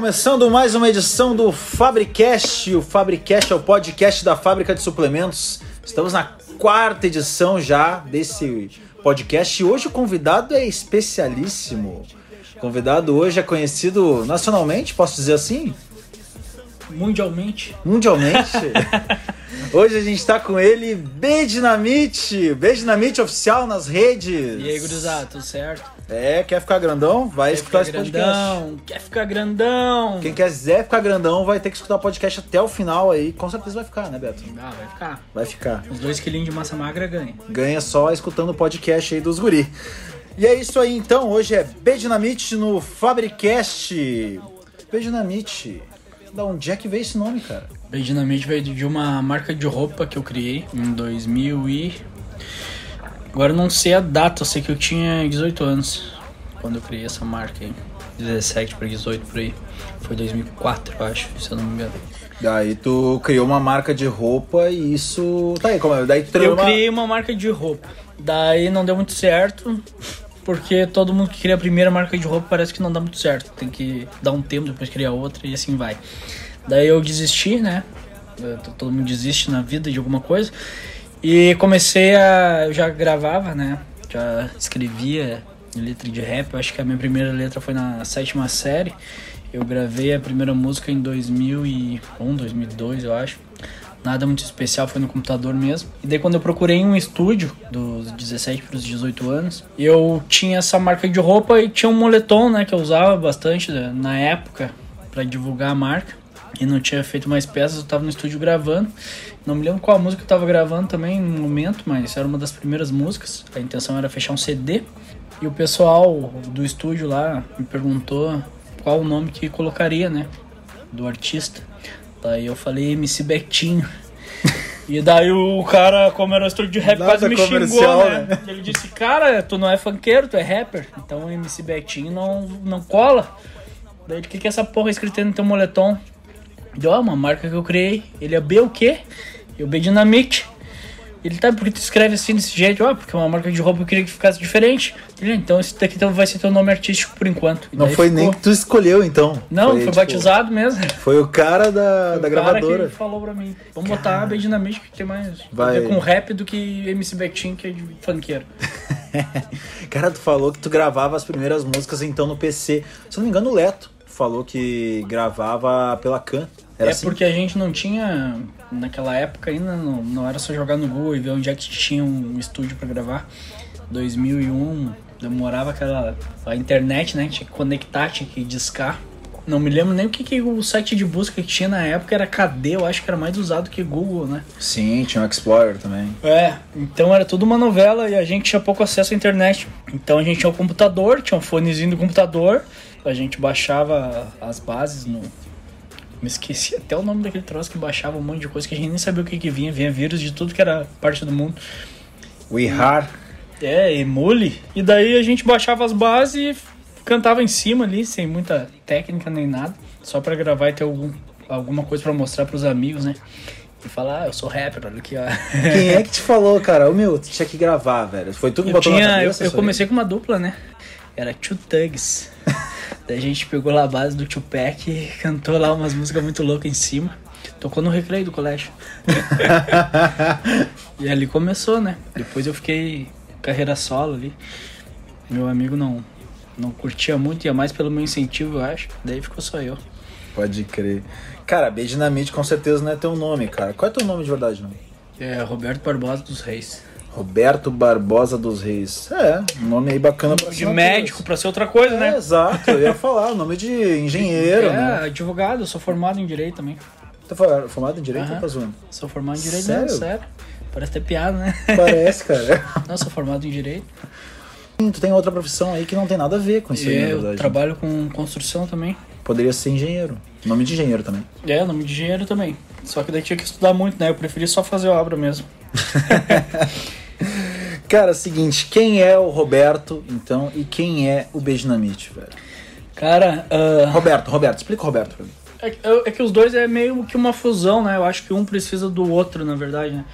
começando mais uma edição do Fabricast. O Fabricast é o podcast da fábrica de suplementos. Estamos na quarta edição já desse podcast e hoje o convidado é especialíssimo. O convidado hoje é conhecido nacionalmente, posso dizer assim? Mundialmente. Mundialmente. hoje a gente está com ele, B Dinamite. B Dinamite oficial nas redes. E aí, gurizada, tudo certo? É, quer ficar grandão? Vai Quer escutar esse grandão? podcast. Quer ficar grandão? Quem quiser ficar grandão vai ter que escutar o podcast até o final aí. Com certeza vai ficar, né, Beto? Ah, vai ficar. Vai ficar. Os dois quilinhos de massa magra ganha. Ganha só escutando o podcast aí dos guri. E é isso aí então, hoje é B Dinamite no Fabricast. B Dinamite. Da onde é que veio esse nome, cara? Bem Dinamite veio de uma marca de roupa que eu criei em 2000 e... Agora eu não sei a data, eu sei que eu tinha 18 anos quando eu criei essa marca aí. 17 para 18 por aí. Foi 2004, eu acho, se eu não me engano. Daí tu criou uma marca de roupa e isso. Tá aí, como é? Daí tu Eu uma... criei uma marca de roupa. Daí não deu muito certo, porque todo mundo que cria a primeira marca de roupa parece que não dá muito certo. Tem que dar um tempo, depois criar outra e assim vai. Daí eu desisti, né? Todo mundo desiste na vida de alguma coisa. E comecei a. Eu já gravava, né? Já escrevia letra de rap. Eu acho que a minha primeira letra foi na sétima série. Eu gravei a primeira música em 2001, 2002, eu acho. Nada muito especial, foi no computador mesmo. E daí quando eu procurei um estúdio, dos 17 para os 18 anos, eu tinha essa marca de roupa e tinha um moletom, né, que eu usava bastante né, na época para divulgar a marca. E não tinha feito mais peças, eu tava no estúdio gravando. Não me lembro qual música eu tava gravando também no momento, mas era uma das primeiras músicas. A intenção era fechar um CD. E o pessoal do estúdio lá me perguntou qual o nome que colocaria, né? Do artista. Daí eu falei MC Betinho. E daí o cara, como era um estúdio de rap, Nada quase me xingou, né? né? Ele disse, cara, tu não é funkeiro, tu é rapper. Então o MC Betinho não, não cola. Daí o que, que é essa porra escrita aí no teu moletom? Deu, uma marca que eu criei. Ele é B o quê? Eu B Dynamite. Ele tá, por que tu escreve assim desse jeito? Ah, porque é uma marca de roupa eu queria que ficasse diferente. Ele, "Ah, então esse daqui então vai ser teu nome artístico por enquanto. E Não foi ficou. nem que tu escolheu, então. Não, foi, tipo, batizado mesmo. Foi o cara da, Foi da o cara gravadora. que falou pra mim. Vamos botar B Dynamite que tem mais Vai. a com rap do que MC Betinho, que é de funkeiro. Cara, tu falou que tu gravava as primeiras músicas então no PC. Se eu não me engano, o Leto falou que gravava pela Can. Era é assim? porque a gente não tinha, naquela época ainda, não, não era só jogar no Google e ver onde é que tinha um estúdio pra gravar. 2001, demorava aquela. a internet, né? Tinha que conectar, tinha que discar. Não me lembro nem o que, que o site de busca que tinha na época era KD, eu acho que era mais usado que Google, né? Sim, tinha o Explorer também. É, então era tudo uma novela e a gente tinha pouco acesso à internet. Então a gente tinha o computador, tinha um fonezinho do computador, a gente baixava as bases no. Me esqueci até o nome daquele troço que baixava um monte de coisa que a gente nem sabia o que, que vinha, vinha vírus de tudo que era parte do mundo. O IHAR. É, emule. E daí a gente baixava as bases e cantava em cima ali, sem muita técnica nem nada, só pra gravar e ter algum, alguma coisa pra mostrar pros amigos, né? E falar, ah, eu sou rapper, olha aqui, ó. Quem é que te falou, cara? Ô meu, tu tinha que gravar, velho. Foi tu que Eu, botou na tinha, eu, cabeça? eu aí? comecei com uma dupla, né? Era Two Thugs. Daí a gente pegou lá a base do Tupac e cantou lá umas músicas muito loucas em cima. Tocou no recreio do colégio. e ali começou, né? Depois eu fiquei carreira solo ali. Meu amigo não, não curtia muito, ia mais pelo meu incentivo, eu acho. Daí ficou só eu. Pode crer. Cara, B Dinamite com certeza não é teu nome, cara. Qual é teu nome de verdade, não? É, Roberto Barbosa dos Reis. Roberto Barbosa dos Reis. É, um nome aí bacana pra De médico pra ser outra coisa, É, né? exato, eu ia falar, nome de engenheiro, é, né? advogado, eu sou formado em direito também. Tá formado em direito ou tá zoando? Sou formado em direito, Sério? não, sério. Parece ter piada, né? Parece, cara. Não, sou formado em direito. Tu tem outra profissão aí que não tem nada a ver com isso aí, na eu verdade. trabalho com construção também. Poderia ser engenheiro. Nome de engenheiro também. É, nome de engenheiro também. Só que daí tinha que estudar muito, né? Eu preferi só fazer obra mesmo. Cara, seguinte, quem é o Roberto, então, e quem é o B Dinamite, velho? Cara, ah, Roberto, Roberto, explica o Roberto pra mim. é, que- é que os dois é meio que uma fusão, né? Eu acho que um precisa do outro, na verdade, né?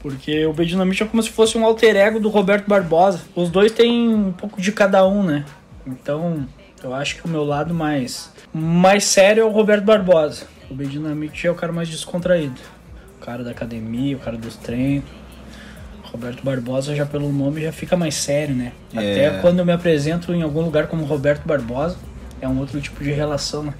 Porque o B Dinamite é como se fosse um alter ego do Roberto Barbosa. Os dois têm um pouco de cada um, né? Então, Eu acho que o meu lado mais, mais sério é o Roberto Barbosa. O B Dinamite é o cara mais descontraído. O cara da academia, o cara dos treinos. Roberto Barbosa já pelo nome já fica mais sério, né? É. Até quando eu me apresento em algum lugar como Roberto Barbosa, é um outro tipo de relação, né?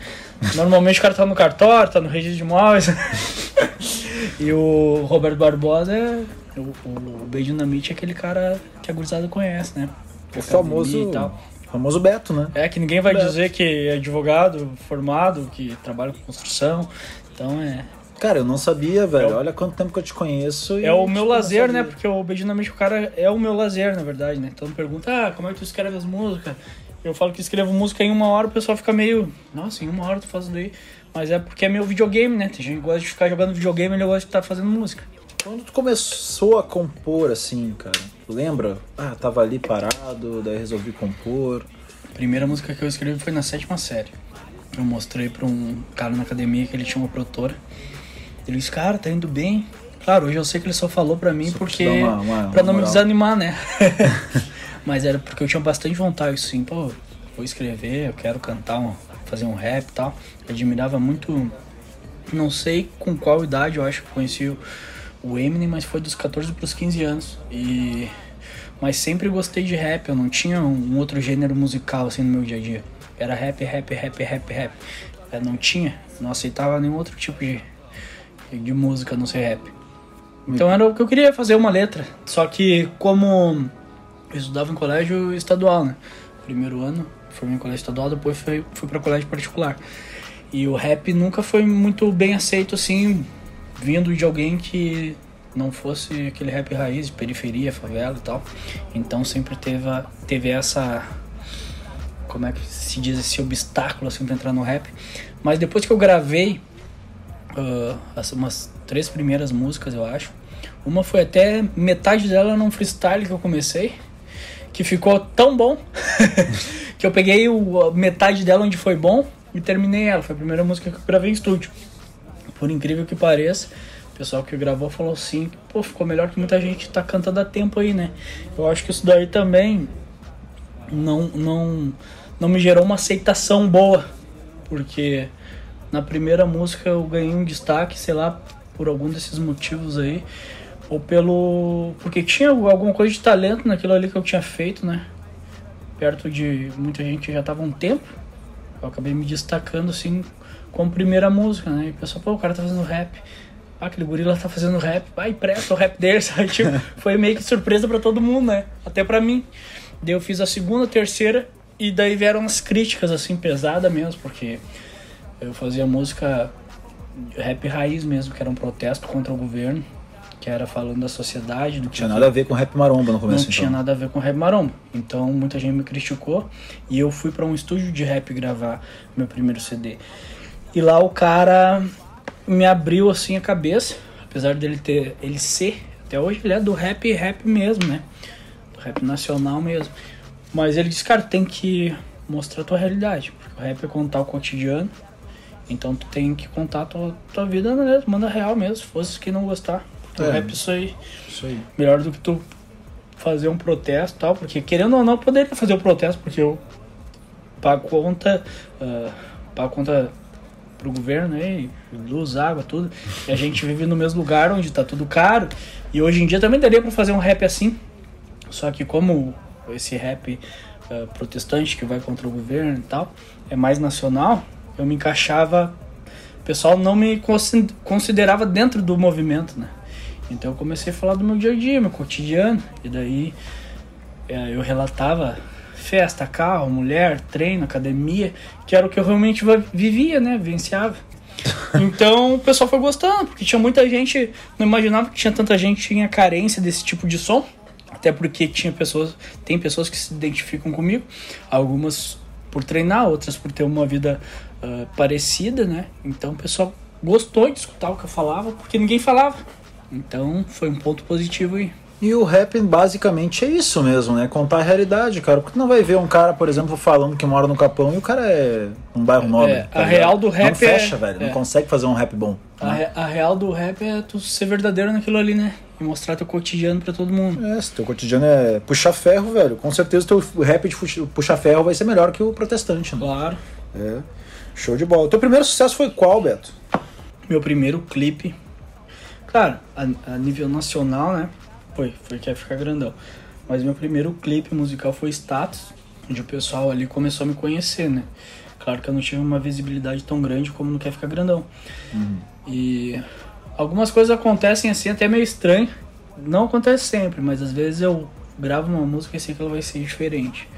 Normalmente o cara tá no cartório, tá no registro de imóveis. e o Roberto Barbosa é. O, o B Dinamite é aquele cara que a gurizada conhece, né? O famoso, e tal. famoso Beto, né? É que ninguém vai Beto. dizer que é advogado formado, que trabalha com construção. Então é. Cara, eu não sabia, velho. É o- Olha quanto tempo que eu te conheço. e, É o tipo, meu não lazer, né? Porque o Bedinamente o cara é o meu lazer, na verdade, né? Então pergunta, ah, como é que tu escreve as músicas? Eu falo que escrevo música em uma hora, o pessoal fica meio, nossa, em uma hora tu faz isso daí. Mas é porque é meu videogame, né? Tem gente que gosta de ficar jogando videogame e ele gosta de estar fazendo música. Quando tu começou a compor, assim, cara, tu lembra? Ah, tava ali parado, daí resolvi compor. A primeira música que eu escrevi foi na sétima série. Eu mostrei pra um cara na academia que ele tinha uma produtora. Ele disse, cara, tá indo bem. Claro, hoje eu sei que ele só falou pra mim Só porque. uma- uma- pra uma não me moral. desanimar, né? Mas era porque eu tinha bastante vontade, assim, pô, vou escrever, eu quero cantar, um, fazer um rap e tal. Admirava muito. Não sei com qual idade eu acho que conheci o, o Eminem, mas foi dos 14 pros 15 anos. E. Mas sempre gostei de rap, eu não tinha um outro gênero musical assim no meu dia a dia. Era rap, rap, rap, rap, rap. Eu não tinha, não aceitava nenhum outro tipo de, de música não ser rap. Então era o que eu queria fazer uma letra. Só que como eu estudava em colégio estadual, né? Primeiro ano, formei em colégio estadual, depois fui, fui para colégio particular. E o rap nunca foi muito bem aceito assim, vindo de alguém que não fosse aquele rap raiz, periferia, favela e tal. Então sempre teve, teve essa como é que se diz esse obstáculo assim para entrar no rap. Mas depois que eu gravei ah, as umas três primeiras músicas, eu acho. Uma foi até metade dela num freestyle que eu comecei, que ficou tão bom que eu peguei o, metade dela onde foi bom e terminei ela. Foi a primeira música que eu gravei em estúdio. Por incrível que pareça, o pessoal que gravou falou assim, pô, ficou melhor que muita gente tá cantando a tempo aí, né? Eu acho que isso daí também não, não, não me gerou uma aceitação boa, porque na primeira música eu ganhei um destaque, sei lá, por algum desses motivos aí, ou pelo. porque tinha alguma coisa de talento naquilo ali que eu tinha feito, né? Perto de muita gente que já tava há um tempo, eu acabei me destacando assim como primeira música, né? E o pessoal, pô, o cara tá fazendo rap. Ah, aquele gorila tá fazendo rap. Vai, presta o rap dele, sabe? Tipo, foi meio que surpresa pra todo mundo, né? Até pra mim. Daí eu fiz a segunda, terceira, e daí vieram as críticas, assim, pesadas mesmo, porque eu fazia música rap raiz mesmo, que era um protesto contra o governo, que era falando da sociedade, do que Tinha nada a ver com rap maromba no começo, não tinha então. nada a ver com rap maromba. Então muita gente me criticou e eu fui pra um estúdio de rap gravar meu primeiro CD. E lá o cara me abriu assim a cabeça, apesar dele ter ele ser, até hoje ele é do rap rap mesmo, né? Do rap nacional mesmo. Mas ele disse, cara, tem que mostrar a tua realidade, porque o rap é contar o cotidiano. Então tu tem que contar a tua, tua vida, né? Manda real mesmo, se fosse quem não gostar. O É. rap isso aí Isso aí. melhor do que tu fazer um protesto e tal, porque querendo ou não, eu poderia fazer o protesto, porque eu pago conta, ah, pago conta pro governo aí, luz, água, tudo. E a gente vive no mesmo lugar onde tá tudo caro. E hoje em dia também daria pra fazer um rap assim. Só que como esse rap ah, protestante que vai contra o governo e tal, é mais nacional, eu me encaixava. O pessoal não me consi- considerava dentro do movimento, né? Então eu comecei a falar do meu dia a dia, meu cotidiano. E daí eh, eu relatava festa, carro, mulher, treino, academia, que era o que eu realmente vivia, né? Vivenciava. Então o pessoal foi gostando, porque tinha muita gente, não imaginava que tinha tanta gente que tinha carência desse tipo de som. Até porque tinha pessoas, tem pessoas que se identificam comigo, algumas por treinar, outras por ter uma vida ah, parecida, né? Então o pessoal gostou de escutar o que eu falava, porque ninguém falava. Então foi um ponto positivo aí. E o rap basicamente é isso mesmo, né? Contar a realidade, cara. Porque tu não vai ver um cara, por exemplo, falando que mora no Capão e o cara é um bairro nobre. É, tá a ligado? real do rap Não fecha, é- velho. é. Não consegue fazer um rap bom. A, re- a real do rap é tu ser verdadeiro naquilo ali, né? e mostrar teu cotidiano pra todo mundo. É, se teu cotidiano é puxar ferro, velho, com certeza teu rap de puxa- puxar ferro vai ser melhor que o protestante, né? Claro. É. Show de bola. Teu primeiro sucesso foi qual, Beto? Meu primeiro clipe. Claro, a, a nível nacional, né? Foi, foi Quer Ficar Grandão. Mas meu primeiro clipe musical foi Status, onde o pessoal ali começou a me conhecer, né? Claro que eu não tive uma visibilidade tão grande como no Quer Ficar Grandão. E algumas coisas acontecem assim, até meio estranho. Não acontece sempre, mas às vezes eu gravo uma música e sei que ela vai ser diferente.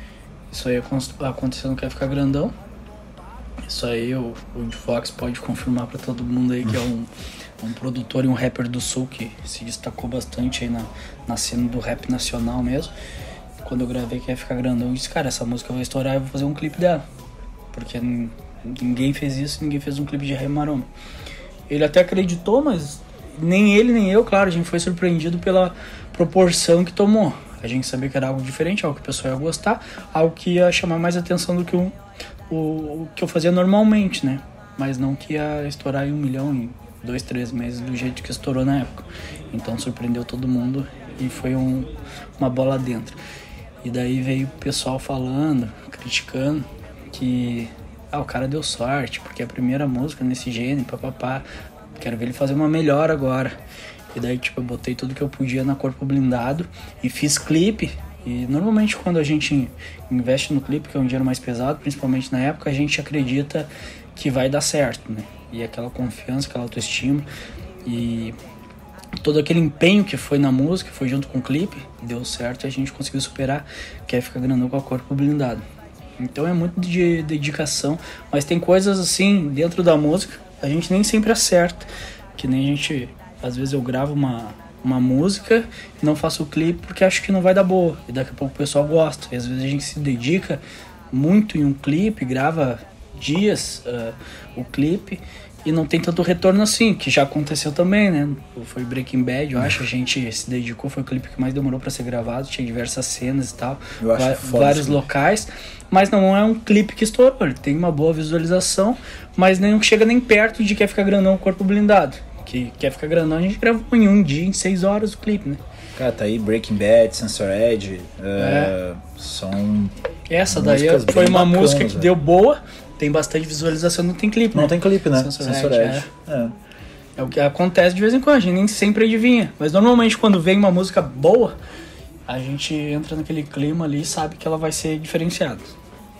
Isso aí acon- aconteceu no Quer Ficar Grandão. Isso aí o, o Fox pode confirmar pra todo mundo aí que é um, um produtor e um rapper do sul que se destacou bastante aí na, na cena do rap nacional mesmo. Quando eu gravei Quer Ficar Grandão, eu disse, cara, essa música vai estourar eu vou fazer um clipe dela. Porque nin- ninguém fez isso, ninguém fez um clipe de Rei Maromba. Ele até acreditou, mas nem ele nem eu, claro, a gente foi surpreendido pela proporção que tomou. A gente sabia que era algo diferente, algo que o pessoal ia gostar, algo que ia chamar mais atenção do que o, o, o que eu fazia normalmente, né? Mas não que ia estourar em um milhão em dois, três meses do jeito que estourou na época. Então surpreendeu todo mundo e foi um, uma bola dentro. E daí veio o pessoal falando, criticando, que ah, o cara deu sorte, porque é a primeira música nesse gênero, papapá. Quero ver ele fazer uma melhor agora. E daí, tipo, eu botei tudo que eu podia na corpo blindado e fiz clipe. E normalmente quando a gente investe no clipe, que é um dinheiro mais pesado, principalmente na época, a gente acredita que vai dar certo, né? E aquela confiança, aquela autoestima. E todo aquele empenho que foi na música, foi junto com o clipe, deu certo e a gente conseguiu superar, que é ficar grandão com a corpo blindado. Então é muito de dedicação, mas tem coisas assim dentro da música, a gente nem sempre acerta. Que nem a gente, às vezes eu gravo uma, uma música e não faço o clipe porque acho que não vai dar boa. E daqui a pouco o pessoal gosta. E às vezes a gente se dedica muito em um clipe, grava dias ah, o clipe e não tem tanto retorno assim, que já aconteceu também, né? Foi Breaking Bad, eu acho, a gente se dedicou, foi o clipe que mais demorou pra ser gravado, tinha diversas cenas e tal, vários locais, mas não é um clipe que estourou, ele tem uma boa visualização, mas não chega nem perto de Quer Ficar Grandão Corpo Blindado, que Quer Ficar Grandão a gente gravou em um dia, em seis horas o clipe, né? Cara, tá aí Breaking Bad, Sensor Edge. é, São. Essa daí foi uma música que deu boa, tem bastante visualização, não tem clipe, Não né? tem clipe, né? Sensor Sensor Edge, Edge. É. É o que acontece de vez em quando, a gente nem sempre adivinha. Mas normalmente quando vem uma música boa, a gente entra naquele clima ali e sabe que ela vai ser diferenciada.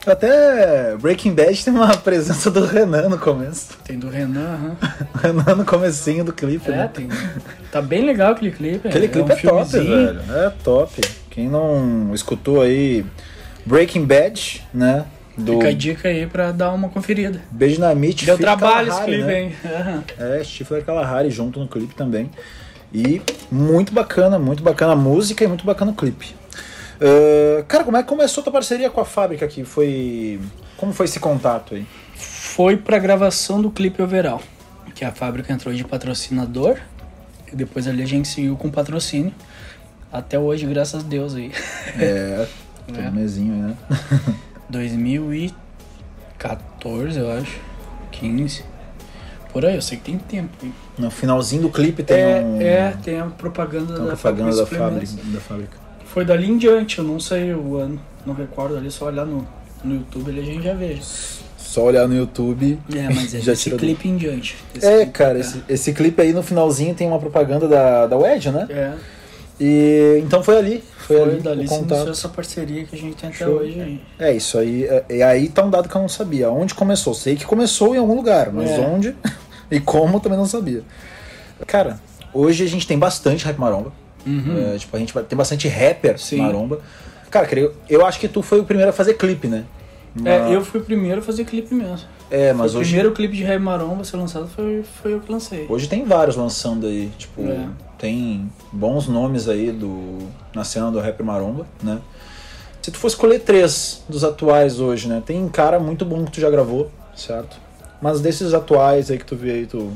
Até Breaking Bad tem uma presença do Renan no começo. Tem do Renan. O Renan no comecinho do clipe, É, né? tem. Tá bem legal aquele clipe. Aquele clipe é, um top, filmezinho. velho. É top. Quem não escutou aí Breaking Bad, né? Do Fica a dica aí pra dar uma conferida. Beijo na Meet. Deu trabalho esse clipe, né? hein? Aham. É, Stifler Kalahari junto no clipe também. E muito bacana, muito bacana a música e muito bacana o clipe. Ah, cara, como é que começou a tua parceria com a fábrica aqui? Foi. Como foi esse contato aí? Foi pra gravação do clipe Overall. Que a fábrica entrou de patrocinador. E depois ali a gente seguiu com patrocínio. Até hoje, graças a Deus aí. É, todo É. mesinho né? 2014, eu acho. 15. Por aí, eu sei que tem tempo. hein? No finalzinho do clipe tem é, um. é, tem a propaganda tem da propaganda da Fábrica da fábrica. Foi dali em diante, eu não sei o ano, não recordo ali, só olhar no, no YouTube ali a gente já vê. Só olhar no YouTube. É, mas é Já esse tira do- clipe em diante. É, clipe cara, pra esse, esse clipe aí no finalzinho tem uma propaganda da, da Wedge, né? É, E então foi ali. Foi, foi, ali dali o iniciou contato. essa parceria que a gente tem até Show. hoje aí. É, isso aí. é- E aí tá um dado que eu não sabia. Onde começou? Sei que começou em algum lugar, mas É. onde e como eu também não sabia. Cara, hoje a gente tem bastante rap maromba. Uhum. É, tipo, a gente tem bastante rapper Sim. maromba. Cara, eu acho que tu foi o primeiro a fazer clipe, né? É, Mas- eu fui o primeiro a fazer clipe mesmo. É, mas o hoje, primeiro clipe de Rei Maromba a ser lançado foi, foi eu que lancei. hoje tem vários lançando aí. Tipo, É. tem bons nomes aí do, na cena do rap maromba, né? Se tu for escolher três dos atuais hoje, né? Tem cara muito bom que tu já gravou, certo? Mas desses atuais aí que tu vê aí, tu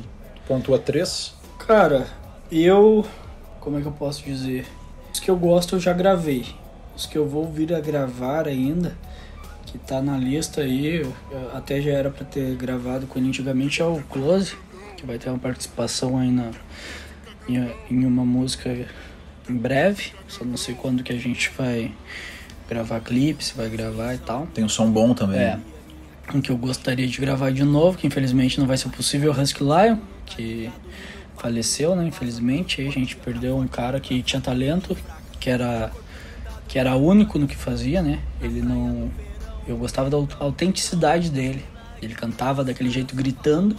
pontua três. Cara, eu. Como é que eu posso dizer? Os que eu gosto eu já gravei. Os que eu vou vir a gravar ainda, que tá na lista aí, até já era pra ter gravado com ele antigamente, é o Close, que vai ter uma participação aí na, em, em uma música em breve, só não sei quando que a gente vai gravar clipe, se vai gravar e tal. Tem um som bom também. É. Um que eu gostaria de gravar de novo, que infelizmente não vai ser possível, é o Husky Lion, que faleceu, né? Infelizmente, a gente perdeu um cara que tinha talento, que era que era único no que fazia, né? Ele não eu gostava da autenticidade dele. Ele cantava daquele jeito gritando,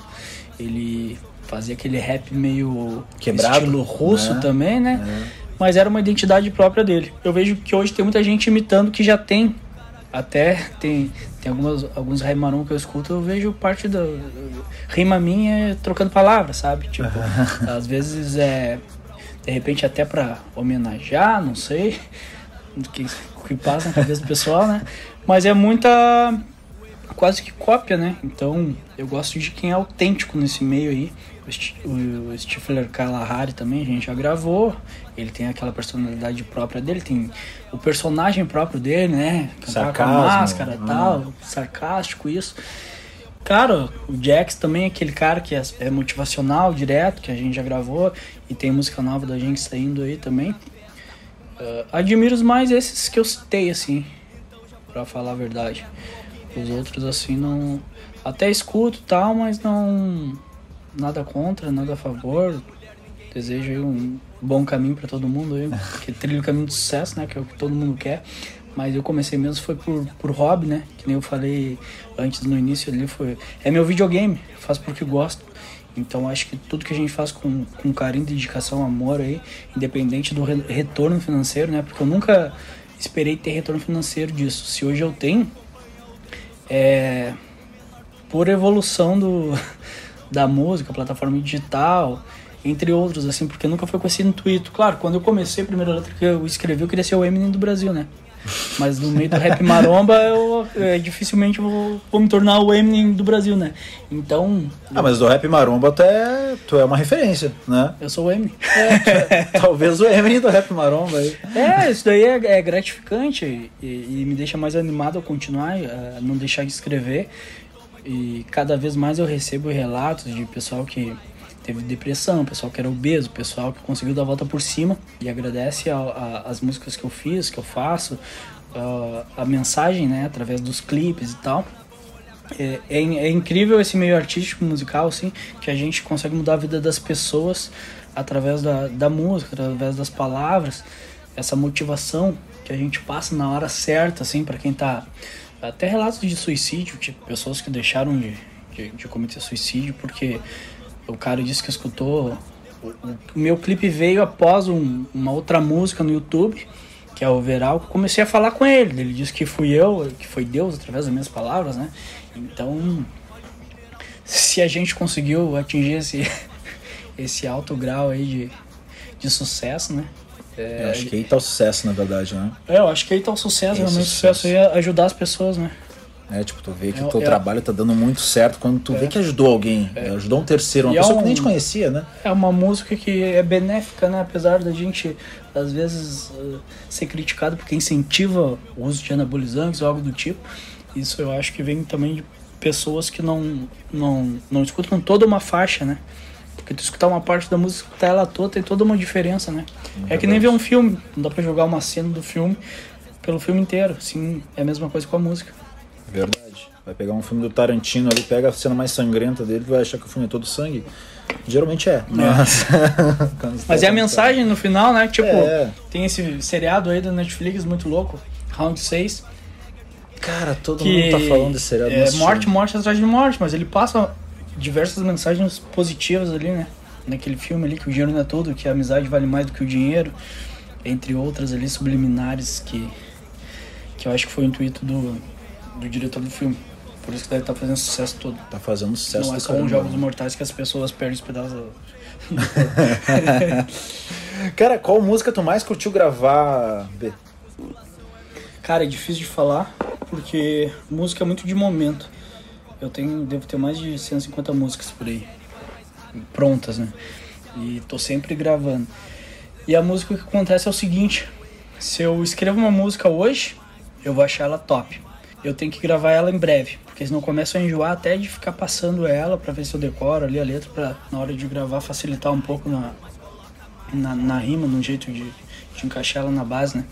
ele fazia aquele rap meio Quebrado, estilo russo né? também, né? É. Mas era uma identidade própria dele. Eu vejo que hoje tem muita gente imitando que já tem. Até tem, tem algumas, alguns raimarum que eu escuto, eu vejo parte da. Rima minha é trocando palavras, sabe? Tipo, às vezes é. De repente até pra homenagear, não sei. O que, o que passa na cabeça do pessoal, né? Mas é muita. quase que cópia, né? Então eu gosto de quem é autêntico nesse meio aí. O Sti- O Stifler Kalahari também a gente já gravou. Ele tem aquela personalidade própria dele, tem o personagem próprio dele, né? Cantar com a máscara e né? tal, sarcástico isso. Cara, o Jax também é aquele cara que é, é motivacional, direto, que a gente já gravou. E tem música nova da gente saindo aí também. Ah, admiro mais esses que eu citei, assim, pra falar a verdade. Os outros, assim, não. Até escuto e tal, mas não. Nada contra, nada a favor. Desejo um bom caminho pra todo mundo aí, que trilha o caminho do sucesso, né? Que é o que todo mundo quer. Mas eu comecei mesmo foi por, por hobby, né? Que nem eu falei antes no início ali, foi. É meu videogame, faço porque gosto. Então acho que tudo que a gente faz com, com carinho, dedicação, amor aí, independente do re- retorno financeiro, né? Porque eu nunca esperei ter retorno financeiro disso. Se hoje eu tenho, é por evolução do, da música, plataforma digital, entre outros, assim, porque nunca foi com esse intuito. Claro, quando eu comecei a primeira letra que eu escrevi, eu queria ser o Eminem do Brasil, né? Mas no meio do rap maromba, eu é, dificilmente vou, vou me tornar o Eminem do Brasil, né? Então, Ah, mas do rap maromba tu é, tu é uma referência, né? eu sou o Eminem. Talvez o Eminem do rap maromba aí. É, isso daí é, é gratificante e, e me deixa mais animado a continuar, a não deixar de escrever. E cada vez mais eu recebo relatos de pessoal que teve depressão, pessoal que era obeso, pessoal que conseguiu dar a volta por cima e agradece a- a- as músicas que eu fiz, que eu faço, a, a mensagem, né, através dos clipes e tal. É, é, é incrível esse meio artístico musical, assim, que a gente consegue mudar a vida das pessoas através da, da música, através das palavras, essa motivação que a gente passa na hora certa, assim, para quem tá. Até relatos de suicídio, tipo, pessoas que deixaram de, de, de cometer suicídio porque o cara disse que escutou. O, meu clipe veio após um- uma outra música no YouTube, que é o Veral, que comecei a falar com ele. Ele disse que fui eu, que foi Deus através das minhas palavras, né? Então, se a gente conseguiu atingir esse, esse alto grau aí de, de sucesso, né? Eu acho que aí tá o sucesso, na verdade, né? É, eu acho que aí tá o sucesso, Esse realmente o sucesso. sucesso aí é ajudar as pessoas, né? É, tipo, tu vê que É, o teu é. trabalho tá dando muito certo quando tu vê que ajudou alguém, ajudou um terceiro, uma é pessoa que um- nem te conhecia, né? É uma música que é benéfica, né? Apesar da gente, às vezes, eh, ser criticado porque incentiva o uso de anabolizantes ou algo do tipo. Isso eu acho que vem também de pessoas que não, não, não escutam toda uma faixa, né? Porque tu escutar uma parte da música, escutar ela toda, tem toda uma diferença, né? É que nem ver um filme. Não dá pra jogar uma cena do filme pelo filme inteiro. Assim, é a mesma coisa com a música. Verdade. Vai pegar um filme do Tarantino ali, pega a cena mais sangrenta dele, vai achar que o filme é todo sangue. Geralmente é, mas. Quando você Mas tá é a contando. mensagem no final, né? Tipo, É. tem esse seriado aí da Netflix muito louco, Round 6. Cara, todo que mundo tá falando desse seriado. é morte, morte atrás de morte, mas ele passa diversas mensagens positivas ali, né? Naquele filme ali que o dinheiro não é tudo, que a amizade vale mais do que o dinheiro, entre outras ali subliminares que que eu acho que foi o intuito do, do diretor do filme. Por isso que deve estar fazendo sucesso todo. Tá fazendo sucesso não é só um Jogos né? Mortais que as pessoas perdem os pedaços. Cara, qual música tu mais curtiu gravar, B? Cara, é difícil de falar, porque música é muito de momento. Eu tenho, devo ter mais de 150 músicas por aí, prontas, né? E tô sempre gravando. E a música que acontece é o seguinte: se eu escrevo uma música hoje, eu vou achar ela top. Eu tenho que gravar ela em breve, porque senão começo a enjoar até de ficar passando ela pra ver se eu decoro ali a letra, pra na hora de gravar facilitar um pouco na, na, na rima, no jeito de, de encaixar ela na base, né?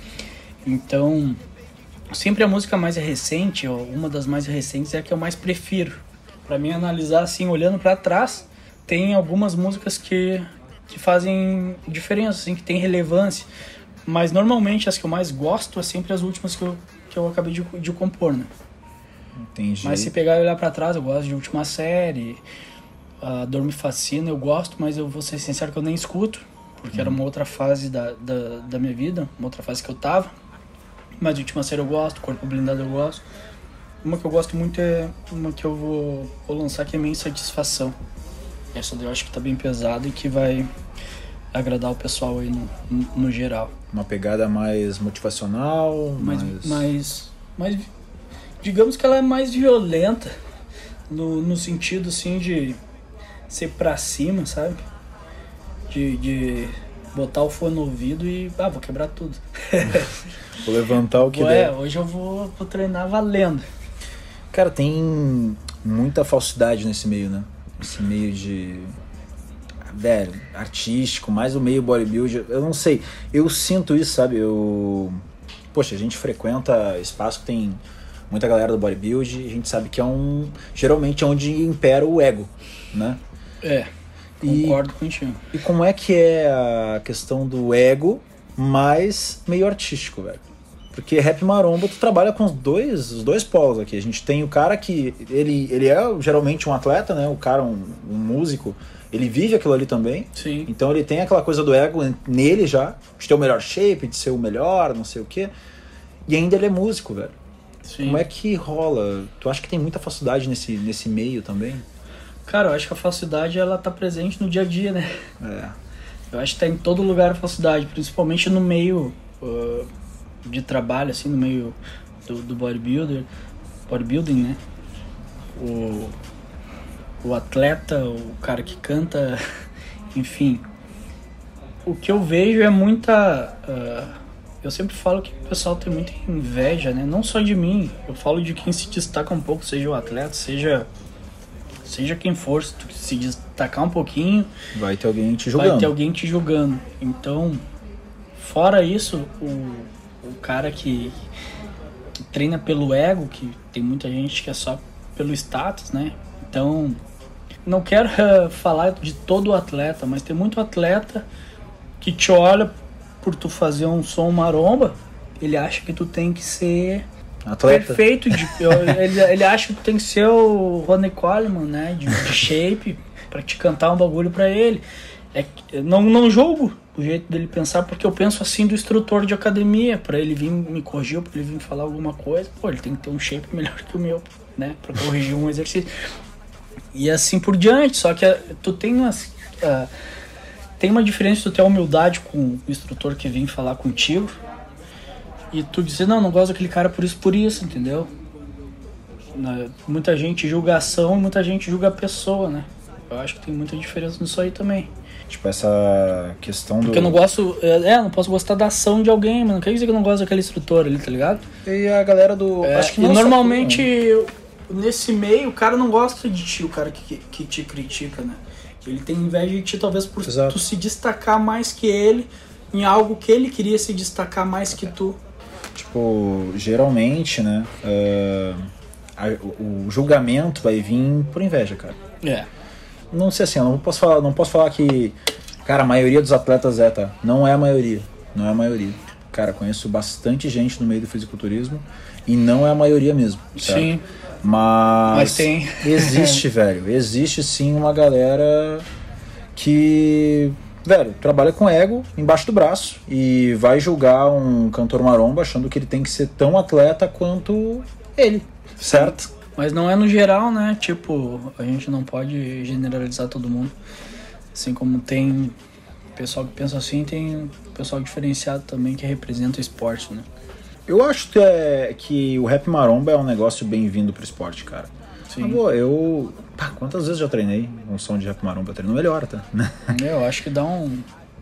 Então, sempre a música mais recente, ou uma das mais recentes, é a que eu mais prefiro. Pra mim analisar assim, olhando pra trás, tem algumas músicas que, que fazem diferença, assim, que tem relevância. Mas normalmente as que eu mais gosto é sempre as últimas que eu, que eu acabei de, de compor, né? Entendi. Mas se pegar e olhar pra trás, eu gosto de Última Série, a Dor Me Fascina, eu gosto, mas eu vou ser sincero que eu nem escuto, porque era uma outra fase da, da, da minha vida, uma outra fase que eu tava. Mas Última Série eu gosto, Corpo Blindado eu gosto. Uma que eu gosto muito é uma que eu vou, vou lançar que é Minha Insatisfação. Essa daí eu acho que tá bem pesada e que vai agradar o pessoal aí no, no, no geral. Uma pegada mais motivacional, Mas, mais... mas, mas digamos que ela é mais violenta no, no sentido assim de ser pra cima, sabe? De, de botar o fone no ouvido e ah, vou quebrar tudo. Vou levantar o que Ué, der. hoje eu vou, vou treinar valendo. Cara, tem muita falsidade nesse meio, né? Esse meio de. Velho, artístico, mais o meio bodybuilder. Eu não sei. Eu sinto isso, sabe? Eu. Poxa, a gente frequenta espaço que tem muita galera do bodybuilding. A gente sabe que é um. Geralmente é onde impera o ego, né? É, E- concordo contigo. E como é que é a questão do ego mais meio artístico, velho? Porque rap maromba tu trabalha com os dois, os dois polos aqui. A gente tem o cara que ele, ele é geralmente um atleta, né? O cara um, um músico, ele vive aquilo ali também. Sim. Então ele tem aquela coisa do ego nele já, de ter o melhor shape, de ser o melhor, não sei o quê. E ainda ele é músico, velho. Sim. Como é que rola? Tu acha que tem muita facilidade nesse, nesse meio também? Cara, eu acho que a falsidade ela tá presente no dia a dia, né? É. Eu acho que tá em todo lugar a falsidade, principalmente no meio uh, de trabalho, assim, no meio do, do bodybuilder, bodybuilding, né? O, o atleta, o cara que canta, enfim. O que eu vejo é muita. uh, eu sempre falo que o pessoal tem muita inveja, né? Não só de mim, eu falo de quem se destaca um pouco, seja o atleta, seja. Seja quem for, se tu se destacar um pouquinho, Vai ter alguém te julgando. vai ter alguém te julgando. Então, fora isso, o, o cara que, que treina pelo ego, que tem muita gente que é só pelo status, né? Então, não quero eh, falar de todo o atleta, mas tem muito atleta que te olha por tu fazer um som maromba, ele acha que tu tem que ser Atleta. perfeito. De, ele, ele acha que tem que ser o Ronnie Coleman, né? De, de shape, pra te cantar um bagulho pra ele. É, não, não julgo o jeito dele pensar, porque eu penso assim do instrutor de academia, pra ele vir me corrigir, pra ele vir falar alguma coisa. Pô, ele tem que ter um shape melhor que o meu, né? Pra corrigir um exercício. E assim por diante, só que ah, tu tem umas. ah, tem uma diferença tu ter humildade com o instrutor que vem falar contigo e tu dizer, não, não gosto daquele cara por isso, por isso, entendeu? Na- Muita gente julga a ação e muita gente julga a pessoa, né? Eu acho que tem muita diferença nisso aí também. Tipo, essa questão do. Porque eu não gosto, é, não posso gostar da ação de alguém, mas não quer dizer que eu não gosto daquele instrutor ali, tá ligado? E a galera do. É, acho que normalmente, nesse meio, o cara não gosta de ti, o cara que, que te critica, né? Ele tem inveja de ti, talvez por Exato. tu se destacar mais que ele em algo que ele queria se destacar mais que tu. Tipo, geralmente, né? ah, a- o, o julgamento vai vir por inveja, cara. É. Não sei assim, eu não posso falar, não posso falar que. Cara, a maioria dos atletas é, tá? Não é a maioria. Não é a maioria. Cara, conheço bastante gente no meio do fisiculturismo e não é a maioria mesmo. certo? Sim. Mas, Mas tem. Existe, velho. Existe sim uma galera que, velho, trabalha com ego embaixo do braço e vai julgar um cantor maromba achando que ele tem que ser tão atleta quanto ele, certo? Mas não é no geral, né? Tipo, a gente não pode generalizar todo mundo. Assim como tem pessoal que pensa assim, tem pessoal diferenciado também que representa o esporte, né? Eu acho que, é, que o rap maromba é um negócio bem-vindo pro esporte, cara. Sim. Mas, pô, eu. Pá, quantas vezes já treinei um som de rap maromba? Eu treino melhor, tá? Eu acho que dá um,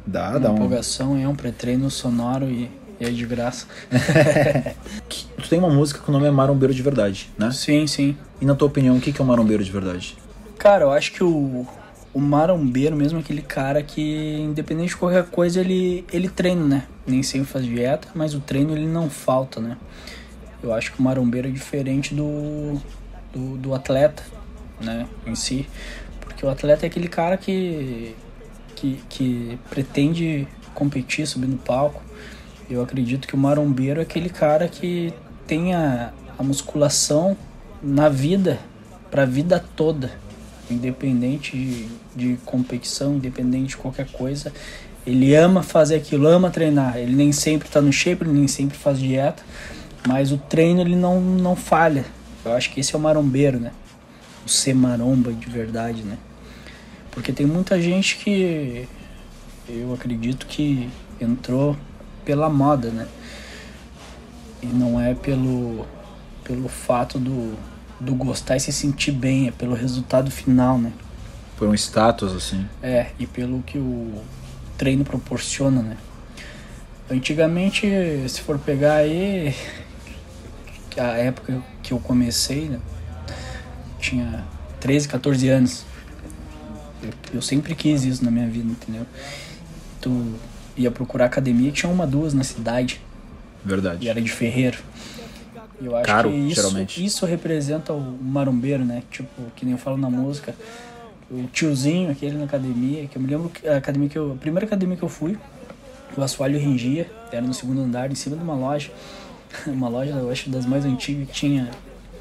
Dá, uma dá um. empolgação, é um pré-treino sonoro e, e é de graça. Tu tem uma música que o nome é Marombeiro de Verdade, né? Sim, sim. E na tua opinião, o que que é um marombeiro de verdade? Cara, eu acho que o, o marombeiro mesmo é aquele cara que, independente de qualquer coisa, ele, ele treina, né? Nem sempre faz dieta, mas o treino ele não falta, né? Eu acho que o marombeiro é diferente do, do, do atleta, né? Em si. Porque o atleta é aquele cara que, que, que pretende competir, subir no palco. Eu acredito que o marombeiro é aquele cara que tem a, a musculação na vida, pra vida toda independente de, de competição, independente de qualquer coisa, ele ama fazer aquilo, ama treinar. Ele nem sempre está no shape, ele nem sempre faz dieta, mas o treino ele não, não falha. Eu acho que esse é o marombeiro, né? Ser maromba de verdade, né? Porque tem muita gente que eu acredito que entrou pela moda, né? E não é pelo, pelo fato do, do gostar e se sentir bem, é pelo resultado final, né? Por um status, assim. É, e pelo que o treino proporciona, né? Antigamente, se for pegar aí, a época que eu comecei, né? Tinha 13, 14 anos. Eu, eu sempre quis isso na minha vida, entendeu? Tu ia procurar academia, tinha uma, duas na cidade. Verdade. E era de ferreiro. Eu acho Caro, que isso, geralmente. isso representa o marombeiro, né? Tipo, que nem eu falo na música. O tiozinho, aquele na academia, que eu me lembro que a academia que eu. A primeira academia que eu fui, o assoalho rengia, era no segundo andar, em cima de uma loja. Uma loja, eu acho, das mais antigas que tinha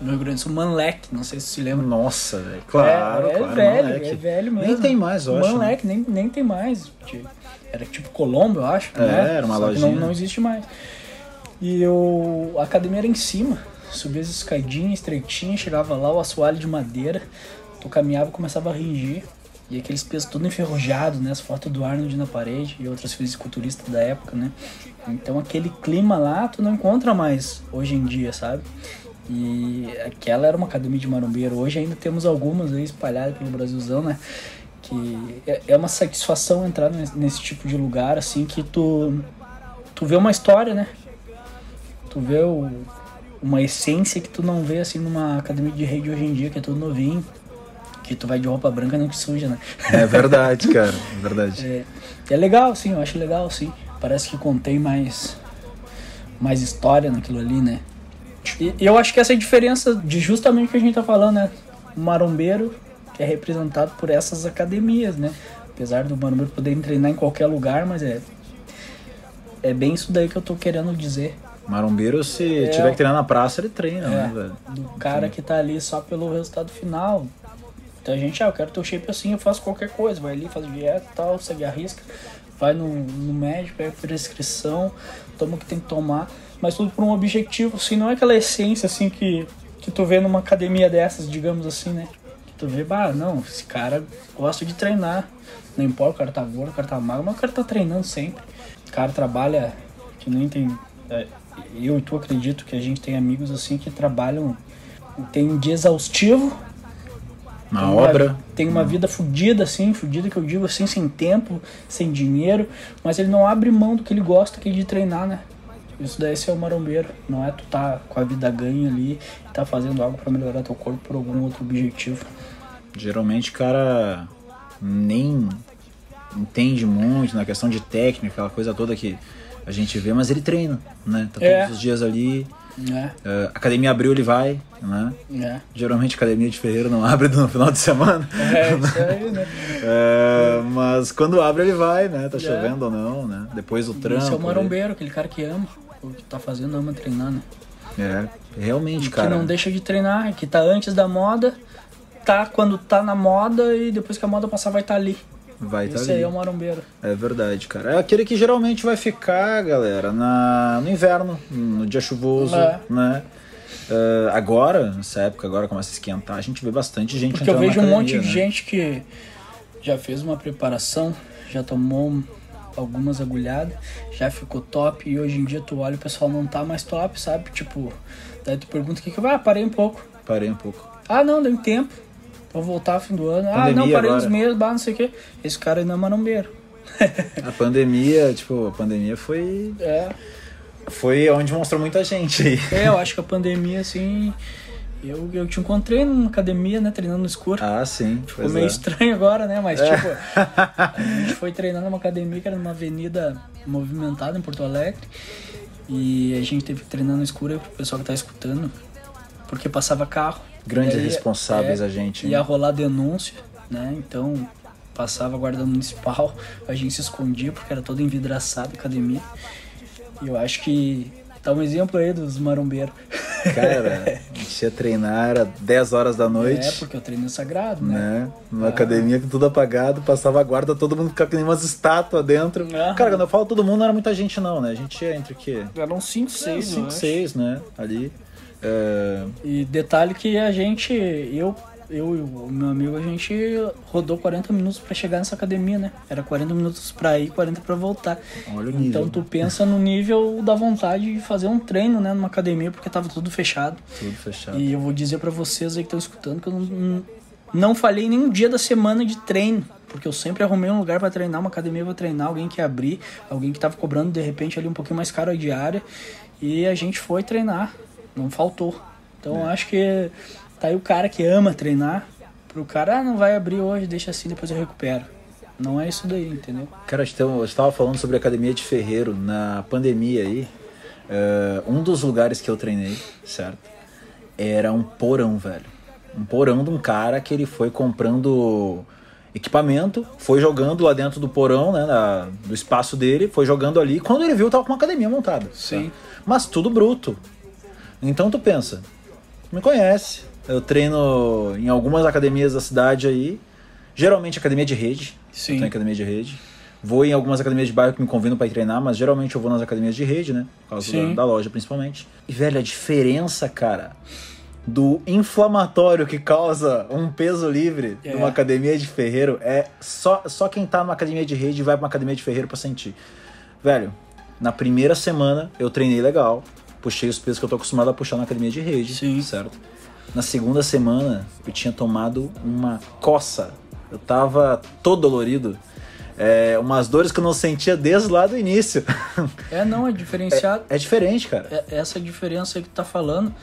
no Rio Grande do Sul, Manlec, não sei se se lembra. Nossa, velho. Claro, é, é claro. velho, moleque. é velho mesmo. Nem tem mais, eu acho. né? Manlec, nem, nem tem mais. Era tipo Colombo, eu acho. É, né? era uma Só lojinha. Não, não existe mais. E eu, a academia era em cima. Subia as escadinhas estreitinhas, chegava lá, o assoalho de madeira. Tu caminhava e começava a ringir. E aqueles pesos todo enferrujado, né? As fotos do Arnold na parede e outras fisiculturistas da época, né? Então aquele clima lá tu não encontra mais hoje em dia, sabe? E aquela era uma academia de marombeiro. Hoje ainda temos algumas aí espalhadas pelo Brasilzão, né? Que é- é uma satisfação entrar nesse, tipo de lugar, assim, que tu, tu vê uma história, né? Tu vê o- uma essência que tu não vê, assim, numa academia de rede hoje em dia, que é tudo novinho. Que tu vai de roupa branca não que suja, né? É verdade, cara. É verdade. É, é legal, sim, eu acho legal, sim. Parece que contém mais, mais história naquilo ali, né? E, e eu acho que essa é a diferença de justamente o que a gente tá falando, né? O marombeiro que é representado por essas academias, né? Apesar do marombeiro poder treinar em qualquer lugar, mas é. É bem isso daí que eu tô querendo dizer. Marombeiro, se É. tiver que treinar na praça, ele treina, É, né, velho? do cara que tá ali só pelo resultado final. Então a gente, ah, eu quero teu shape assim, eu faço qualquer coisa, vai ali, faz dieta e tal, segue a risca, vai no, no médico, pega prescrição, toma o que tem que tomar, mas tudo por um objetivo, assim, não é aquela essência assim que, que tu vê numa academia dessas, digamos assim, né? Que tu vê, bah, não, esse cara gosta de treinar. Não importa, o cara tá gordo, o cara tá magro, mas o cara tá treinando sempre. O cara trabalha, que nem tem. é, eu e tu acredito que a gente tem amigos assim que trabalham, tem um dia exaustivo, Na tem uma- obra. Tem uma vida fodida, assim, fodida que eu digo assim, sem tempo, sem dinheiro, mas ele não abre mão do que ele gosta, que é de treinar, né? Isso daí é ser o marombeiro, não é tu tá com a vida ganha ali e tá fazendo algo pra melhorar teu corpo por algum outro objetivo. Geralmente o cara nem entende muito na questão de técnica, aquela coisa toda que a gente vê, mas ele treina, né? Tá É. todos os dias ali. É, eh, academia abriu, ele vai, né? é. Geralmente academia de ferreiro não abre no final de semana. É isso aí, né? Eh, mas quando abre ele vai, né? Tá É. chovendo ou não, né? Depois do trampo. Esse é o marombeiro, aquele cara que ama o que tá fazendo, ama treinar, né? É, realmente, que cara. não deixa de treinar, que tá antes da moda, tá quando tá na moda e depois que a moda passar vai estar tá ali. Vai estar Esse ali. aí é o marombeiro. É verdade, cara. É aquele que geralmente vai ficar, galera, na, no inverno, no dia chuvoso, É. né? Eh, agora, nessa época, agora começa a esquentar, a gente vê bastante gente Porque eu vejo um monte academia, de né? gente que já fez uma preparação, já tomou algumas agulhadas, já ficou top e hoje em dia tu olha o pessoal não tá mais top, sabe? Tipo, daí tu pergunta o que que vai, ah, parei um pouco. Parei um pouco. Ah, não, deu tempo. Vou voltar fim do ano. ah, Pandemia não, parei uns agora. meses, bah, não sei o quê. Esse cara ainda é marombeiro. A pandemia, tipo, a pandemia foi, É. foi onde mostrou muita gente. É, eu acho que a pandemia, assim, Eu, eu te encontrei numa academia, né, treinando no escuro. Ah, sim. Ficou meio é. estranho agora, né? Mas, tipo, a gente foi treinando numa academia que era numa avenida movimentada em Porto Alegre. E a gente teve que treinar no escuro pro pessoal que tá escutando. Porque passava carro. Grandes aí, responsáveis é, a gente. Ia rolar denúncia, né? Então passava a guarda municipal, a gente se escondia porque era todo envidraçado a academia. E eu acho que tá um exemplo aí dos marombeiros. Cara, a gente ia treinar, era 10 horas da noite. É, porque o treino é sagrado, né? né? Numa academia com tudo apagado, passava a guarda, todo mundo ficava que nem umas estátuas dentro. Cara, quando eu falo todo mundo, não era muita gente não, né? A gente ia entre o quê? Eram 5, 6, 5, 6, né? Ali. É, E detalhe que a gente, eu, eu e o meu amigo, a gente rodou 40 minutos pra chegar nessa academia, né? Era 40 minutos pra ir, 40 pra voltar. Olha o nível. Então tu pensa no nível da vontade de fazer um treino, né, numa academia, porque tava tudo fechado. Tudo fechado. E eu vou dizer pra vocês aí que estão escutando que eu não, não falhei nenhum dia da semana de treino. Porque eu sempre arrumei um lugar pra treinar, uma academia pra treinar, alguém que abrir, alguém que tava cobrando de repente ali um pouquinho mais caro a diária. E a gente foi treinar, não faltou. Então eu acho que tá aí o cara que ama treinar, pro cara, ah, não vai abrir hoje, deixa assim, depois eu recupero. Não é isso daí, entendeu? Cara, eu estava falando sobre a academia de Ferreiro na pandemia aí. é, um dos lugares que eu treinei, certo? Era um porão, velho. Um porão de um cara que ele foi comprando equipamento, foi jogando lá dentro do porão, né, na- do espaço dele, foi jogando ali. Quando ele viu, tava com uma academia montada. Sim. tá? Mas tudo bruto. Então tu pensa, me conhece. Eu treino em algumas academias da cidade aí, geralmente academia de rede. Sim. Eu tô em academia de rede. Vou em algumas academias de bairro que me convidam pra ir treinar, mas geralmente eu vou nas academias de rede, né? Por causa Sim. da, da loja, principalmente. E, velho, a diferença, cara, do inflamatório que causa um peso livre É. numa academia de ferreiro é só, só quem tá numa academia de rede vai pra uma academia de ferreiro pra sentir. Velho, na primeira semana eu treinei legal, puxei os pesos que eu tô acostumado a puxar na academia de rede, Sim. certo? Na segunda semana eu tinha tomado uma coça. Eu tava todo dolorido. É, umas dores que eu não sentia desde lá do início. É, não, é diferenciado. É diferente, cara. É- essa diferença aí que tu tá falando,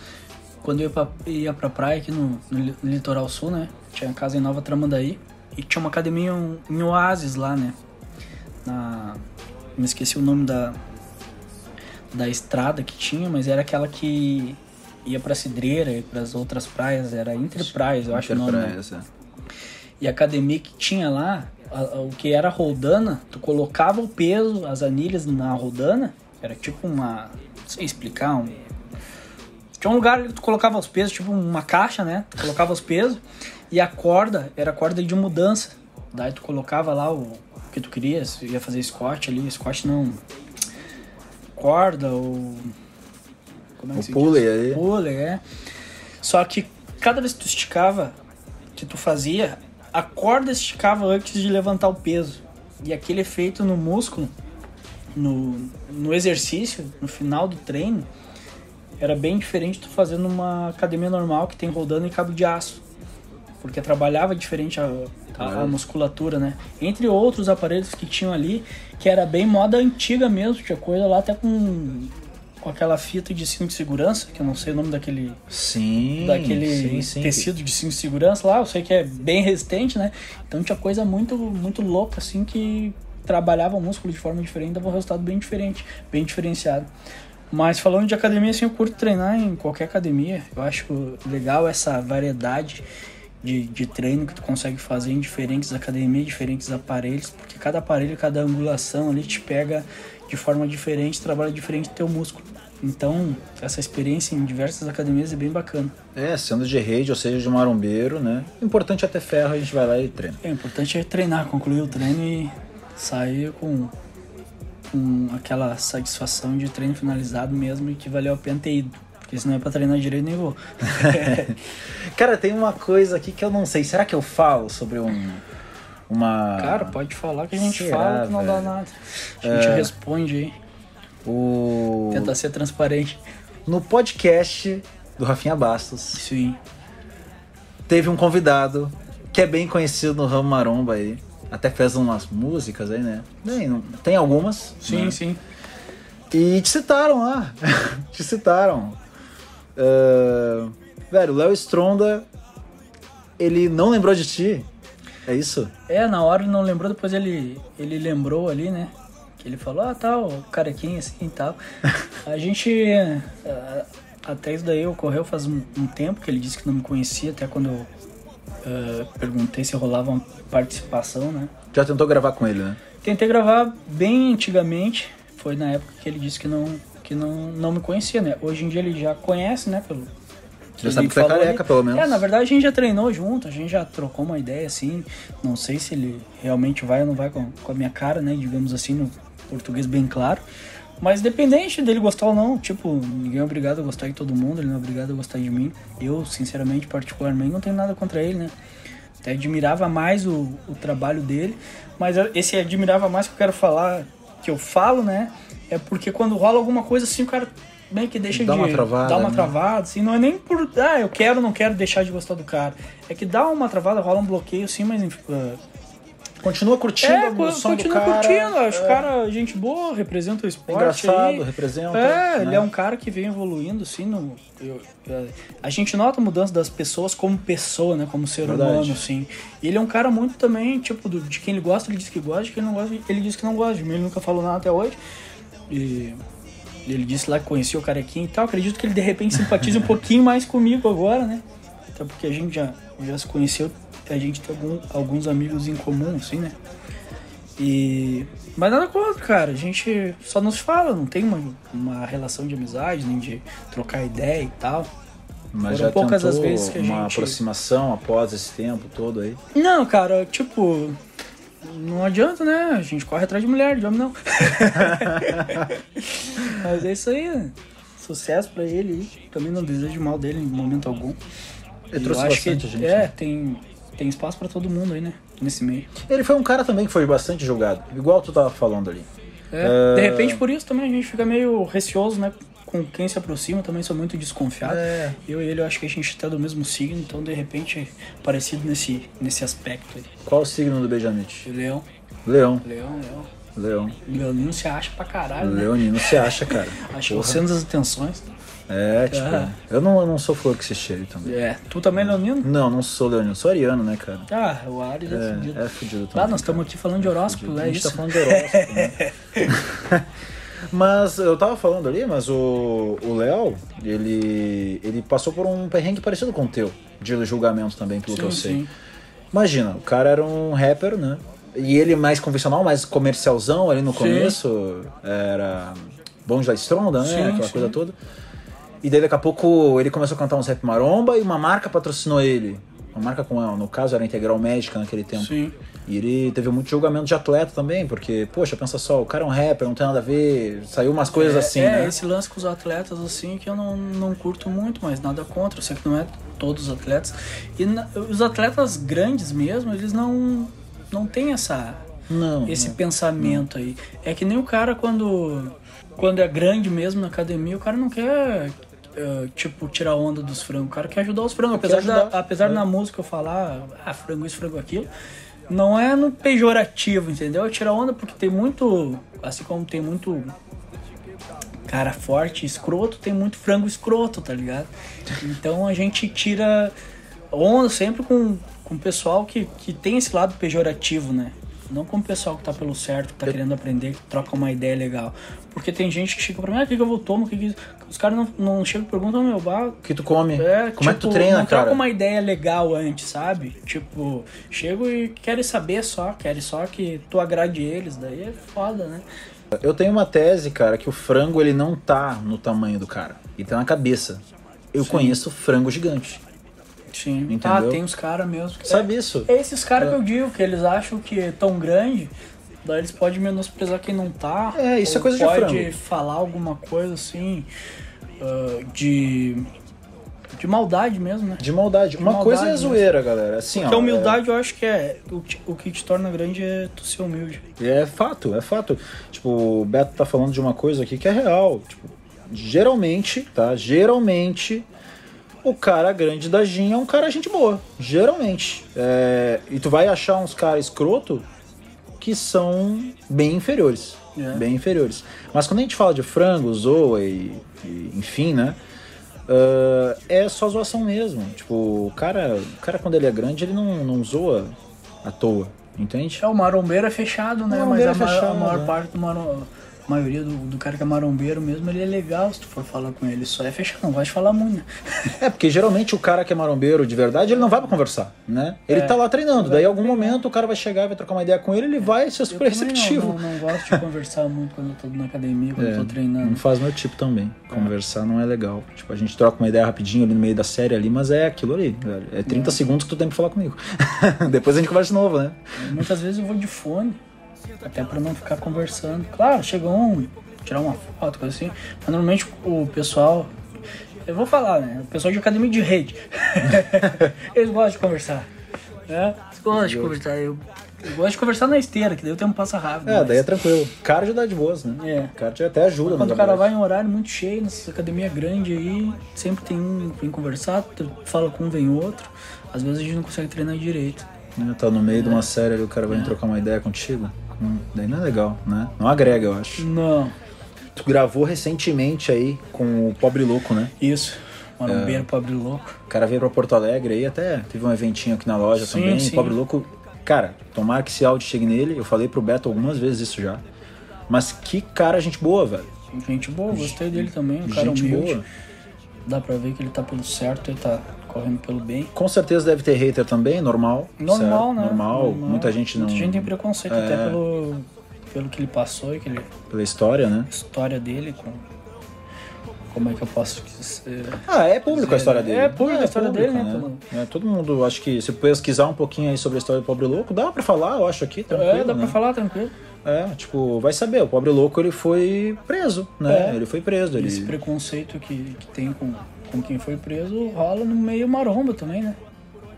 quando eu ia pra, ia pra praia aqui no, no litoral sul, né? Tinha casa em Nova Tramandaí e tinha uma academia em, em Oasis lá, né? Na, me esqueci o nome da, da estrada que tinha, mas era aquela que ia pra Cidreira e pras outras praias, era Entre Praias, eu acho o nome. né? Interpraias, é. E a academia que tinha lá, a- a- o que era a roldana, tu colocava o peso, as anilhas na roldana, era tipo uma. Não sei explicar, um. Tinha um lugar que tu colocava os pesos, tipo uma caixa, né? Tu colocava os pesos e a corda era corda de mudança. Daí tu colocava lá o, o que tu queria, se ia fazer Scott ali, Scott não. Corda ou. Como é que O se pulley diz? ali. Pulley, é. Só que cada vez que tu esticava, que tu fazia, a corda esticava antes de levantar o peso. E aquele efeito no músculo, no, no exercício, no final do treino, era bem diferente de tu fazer numa academia normal que tem rodando e cabo de aço. Porque trabalhava diferente a, a- a musculatura, né? Entre outros aparelhos que tinham ali, que era bem moda antiga mesmo, tinha coisa lá até com, com aquela fita de cinto de segurança, que eu não sei o nome daquele Sim. daquele sim, sim. tecido de cinto de segurança lá, eu sei que é bem resistente, né? Então tinha coisa muito, muito louca, assim, que trabalhava o músculo de forma diferente, dava um resultado bem diferente, bem diferenciado. Mas falando de academia, assim, eu curto treinar em qualquer academia. Eu acho legal essa variedade de, de treino que tu consegue fazer em diferentes academias, diferentes aparelhos, porque cada aparelho, cada angulação ali te pega de forma diferente, trabalha diferente teu músculo. Então, essa experiência em diversas academias é bem bacana. É, sendo de rede, ou seja, de marombeiro, né? O importante é ter ferro, a gente vai lá e treina. É, o importante é treinar, concluir o treino e sair com, com aquela satisfação de treino finalizado mesmo e que valeu a pena ter ido. Porque se não é pra treinar direito, nem vou. Cara, tem uma coisa aqui que eu não sei. Será que eu falo sobre um. Uma. Cara, pode falar que a gente Será, fala que não dá velho? nada. A gente É. responde aí, O. tenta ser transparente. No podcast do Rafinha Bastos, Sim. teve um convidado que é bem conhecido no ramo maromba aí. Até fez umas músicas aí, né? Tem, não- tem algumas. Sim, né? sim. E te citaram lá. te citaram. Ah, Velho, o Léo Stronda, ele não lembrou de ti. É isso? É, na hora ele não lembrou, depois ele, ele lembrou ali, né? Que ele falou, ah, tal, tá, carequinha assim e tal. A gente. Uh, até isso daí ocorreu faz um, um, tempo que ele disse que não me conhecia, até quando eu uh, perguntei se rolava uma participação, né? Já tentou gravar com ele, né? Tentei gravar bem antigamente, foi na época que ele disse que não, que não, não me conhecia, né? Hoje em dia ele já conhece, né? Pelo, já sabe que você é careca, ali. pelo menos. É, na verdade a gente já treinou junto, a gente já trocou uma ideia, assim. Não sei se ele realmente vai ou não vai com, com a minha cara, né? Digamos assim, no português bem claro. Mas dependente dele gostar ou não, tipo, ninguém é obrigado a gostar de todo mundo, ele não é obrigado a gostar de mim. Eu, sinceramente, particularmente, não tenho nada contra ele, né? Até admirava mais o, o trabalho dele, mas esse admirava mais que eu quero falar, que eu falo, né? É porque quando rola alguma coisa assim, o cara bem que deixa dá de uma travada, dar uma né? travada, assim, não é nem por, ah, eu quero, não quero deixar de gostar do cara. É que dá uma travada, rola um bloqueio assim, mas uh, Continua curtindo é, a evolução continua do cara. curtindo, acho é. cara gente boa, representa o esporte. Engraçado, aí. representa. É, né? ele é um cara que vem evoluindo, assim, no, eu, eu, a gente nota a mudança das pessoas como pessoa, né, como ser Verdade. humano, assim. E ele é um cara muito também, tipo, do, de quem ele gosta, ele diz que gosta, de quem não gosta, ele diz que não gosta. De mim ele nunca falou nada até hoje. E ele disse lá que conhecia o carequinho e tal. Acredito que ele de repente simpatize um pouquinho mais comigo agora, né? Até porque a gente já, já se conheceu, a gente tem algum, alguns amigos em comum, assim, né? E. Mas nada contra, cara. A gente só nos fala, não tem uma, uma relação de amizade, nem de trocar ideia e tal. Mas Foram já poucas as vezes que a uma gente- aproximação após esse tempo todo aí. Não, cara, tipo. Não adianta, né? A gente corre atrás de mulher, de homem não. Mas é isso aí. né? Sucesso pra ele. Também não desejo mal dele em momento algum. Ele E trouxe eu acho que, bastante gente, É, né? tem, tem espaço pra todo mundo aí, né? Nesse meio. Ele foi um cara também que foi bastante julgado, igual tu tava falando ali. É, De É. repente, por isso também a gente fica meio receoso, né? Com quem se aproxima, também sou muito desconfiado. É. Eu e ele, eu acho que a gente tá do mesmo signo, então de repente é parecido nesse, nesse aspecto aí. Qual o signo do Benjamite? Leão, Leão. leão, leão. Leão. Leonino se acha pra caralho, né? Leonino se acha, cara. Acho que o centro das atenções. É, tipo, Ah. eu não, eu não sou flor que se cheire também. É, tu também, Leonino? Não, não sou leonino, sou ariano, né, cara? Ah, o Ares é, fudido. É, é fudido também. Ah, nós estamos aqui falando de horóscopo, A é gente isso? tá falando de horóscopo, né? Mas eu tava falando ali, mas o o Léo, ele, ele passou por um perrengue parecido com o teu, de julgamento também, pelo que eu Sim, sei. sim. Imagina, o cara era um rapper, né? E ele mais convencional, mais comercialzão ali no Sim. começo, era Bonde da Stronda, né? Sim, Aquela sim. coisa toda. E daí daqui a pouco ele começou a cantar uns rap maromba e uma marca patrocinou ele. Uma marca com no caso era Integral Médica naquele tempo. Sim. E ele teve muito julgamento de atleta também, porque, poxa, pensa só, o cara é um rapper, não tem nada a ver, saiu umas coisas é, assim, é, né? esse lance com os atletas, assim, que eu não, não curto muito, mas nada contra. Eu sei que não é todos os atletas. E na- os atletas grandes mesmo, eles não, não têm essa, Não. esse não. pensamento aí. É que nem o cara quando, quando é grande mesmo na academia, o cara não quer. Eh, tipo, tirar onda dos frangos. O cara quer ajudar os frangos. Apesar, ajudar, da, apesar é. na música eu falar, ah, frango isso, frango aquilo, não é no pejorativo, entendeu? É tirar onda porque tem muito. Assim como tem muito cara forte, escroto, tem muito frango escroto, tá ligado? Então a gente tira onda sempre com, com o pessoal que, que tem esse lado pejorativo, né? Não com o pessoal que tá pelo certo, que tá querendo aprender, que troca uma ideia legal. Porque tem gente que chega pra mim, ah, o que, que eu vou tomar? O que que... Os caras não, não chegam e perguntam, meu, bah, O que tu come? é, Como é que tu tipo, treina, não cara? uma ideia legal antes, sabe? Tipo, chego e querem saber só, querem só que tu agrade eles, daí é foda, né? Eu tenho uma tese, cara, que o frango ele não tá no tamanho do cara, ele tá na cabeça. Eu Sim. conheço frango gigante. Sim. Entendeu? Ah, tem uns caras mesmo. que- Sabe isso? É esses caras que eu digo, que eles acham que é tão grande, daí eles podem menosprezar quem não tá. É, isso é coisa de pode falar alguma coisa assim, ah, de. de maldade mesmo, né? De maldade. Uma maldade coisa é mesmo. zoeira, galera. Assim, Porque ó, a humildade eu acho que é. O, que- o que te torna grande é tu ser humilde. É, é fato, é fato. Tipo, o Beto tá falando de uma coisa aqui que é real. Tipo, geralmente, tá? Geralmente, o cara grande da Gin é um cara gente boa. Geralmente. É, e tu vai achar uns caras escroto que são bem inferiores. É. Bem inferiores. Mas quando a gente fala de frango, zoa e, e enfim, né? ah, é só zoação mesmo. Tipo, o cara, o cara quando ele é grande, ele não, não zoa à toa, entende? É, o marombeiro é fechado, né? Mas marombeiro a, é maior- fechado, a maior né? parte do maro... a maioria do, do cara que é marombeiro mesmo, ele é legal se tu for falar com ele. Só é fechado, não gosta de falar muito, né? É, porque geralmente o cara que é marombeiro de verdade, ele não vai pra conversar, né? Ele É. tá lá treinando, daí em algum momento o cara vai chegar, vai trocar uma ideia com ele, ele vai ser super Eu receptivo. Não, não, não gosto de conversar muito quando eu tô na academia, quando eu É, tô treinando. Não faz meu tipo também. Conversar não é legal. Tipo, a gente troca uma ideia rapidinho ali no meio da série ali, mas é aquilo ali, velho. É 30 segundos que tu tem pra falar comigo. Depois a gente conversa de novo, né? Muitas vezes eu vou de fone, até pra não ficar conversando. Claro, chega um, tirar uma foto, coisa assim. Mas normalmente o pessoal. Eu vou falar, né? O pessoal de academia de rede. Eles gostam de conversar. Né? Eles gostam de conversar. Eu, eu gosto de conversar na esteira, que daí o tempo passa rápido. É, mas- daí é tranquilo. Cardio dá de boas, né? É. Cardio até ajuda, Quando o cara vai em horário muito cheio, nessa academia grande aí, sempre tem um vem conversar, tu fala com um, vem outro. Às vezes a gente não consegue treinar direito. Né, Tá no meio de uma série ali, o cara vai trocar uma ideia contigo. Daí não é legal, né? Não agrega, eu acho. Não. Tu gravou recentemente aí com o Pobre Louco, né? Isso. Marombeiro, É. pobre louco. O cara veio pra Porto Alegre aí, até teve um eventinho aqui na loja Sim, também. sim. Pobre Louco, cara, tomara que esse áudio chegue nele. Eu falei pro Beto algumas vezes isso já. Mas que cara, gente boa, velho. Gente boa, gostei dele também, um cara gente humilde. boa. Dá pra ver que ele tá pelo certo, ele tá correndo pelo bem. Com certeza deve ter hater também, normal. Normal, né? Normal. Muita gente não. Muita gente tem preconceito É. até pelo, pelo que ele passou e aquele Pela história, né? história dele com. Como é que eu posso dizer? Ah, é público a história dele. É público a história dele, né, público, É, todo mundo, acho que se pesquisar um pouquinho aí sobre a história do Pobre Louco, dá pra falar, eu acho aqui, tranquilo. É, dá né? pra falar tranquilo. É, tipo, vai saber, o Pobre Louco ele foi preso, né? É. Ele foi preso. Ele... Esse preconceito que, que tem com, com quem foi preso rola no meio maromba também, né?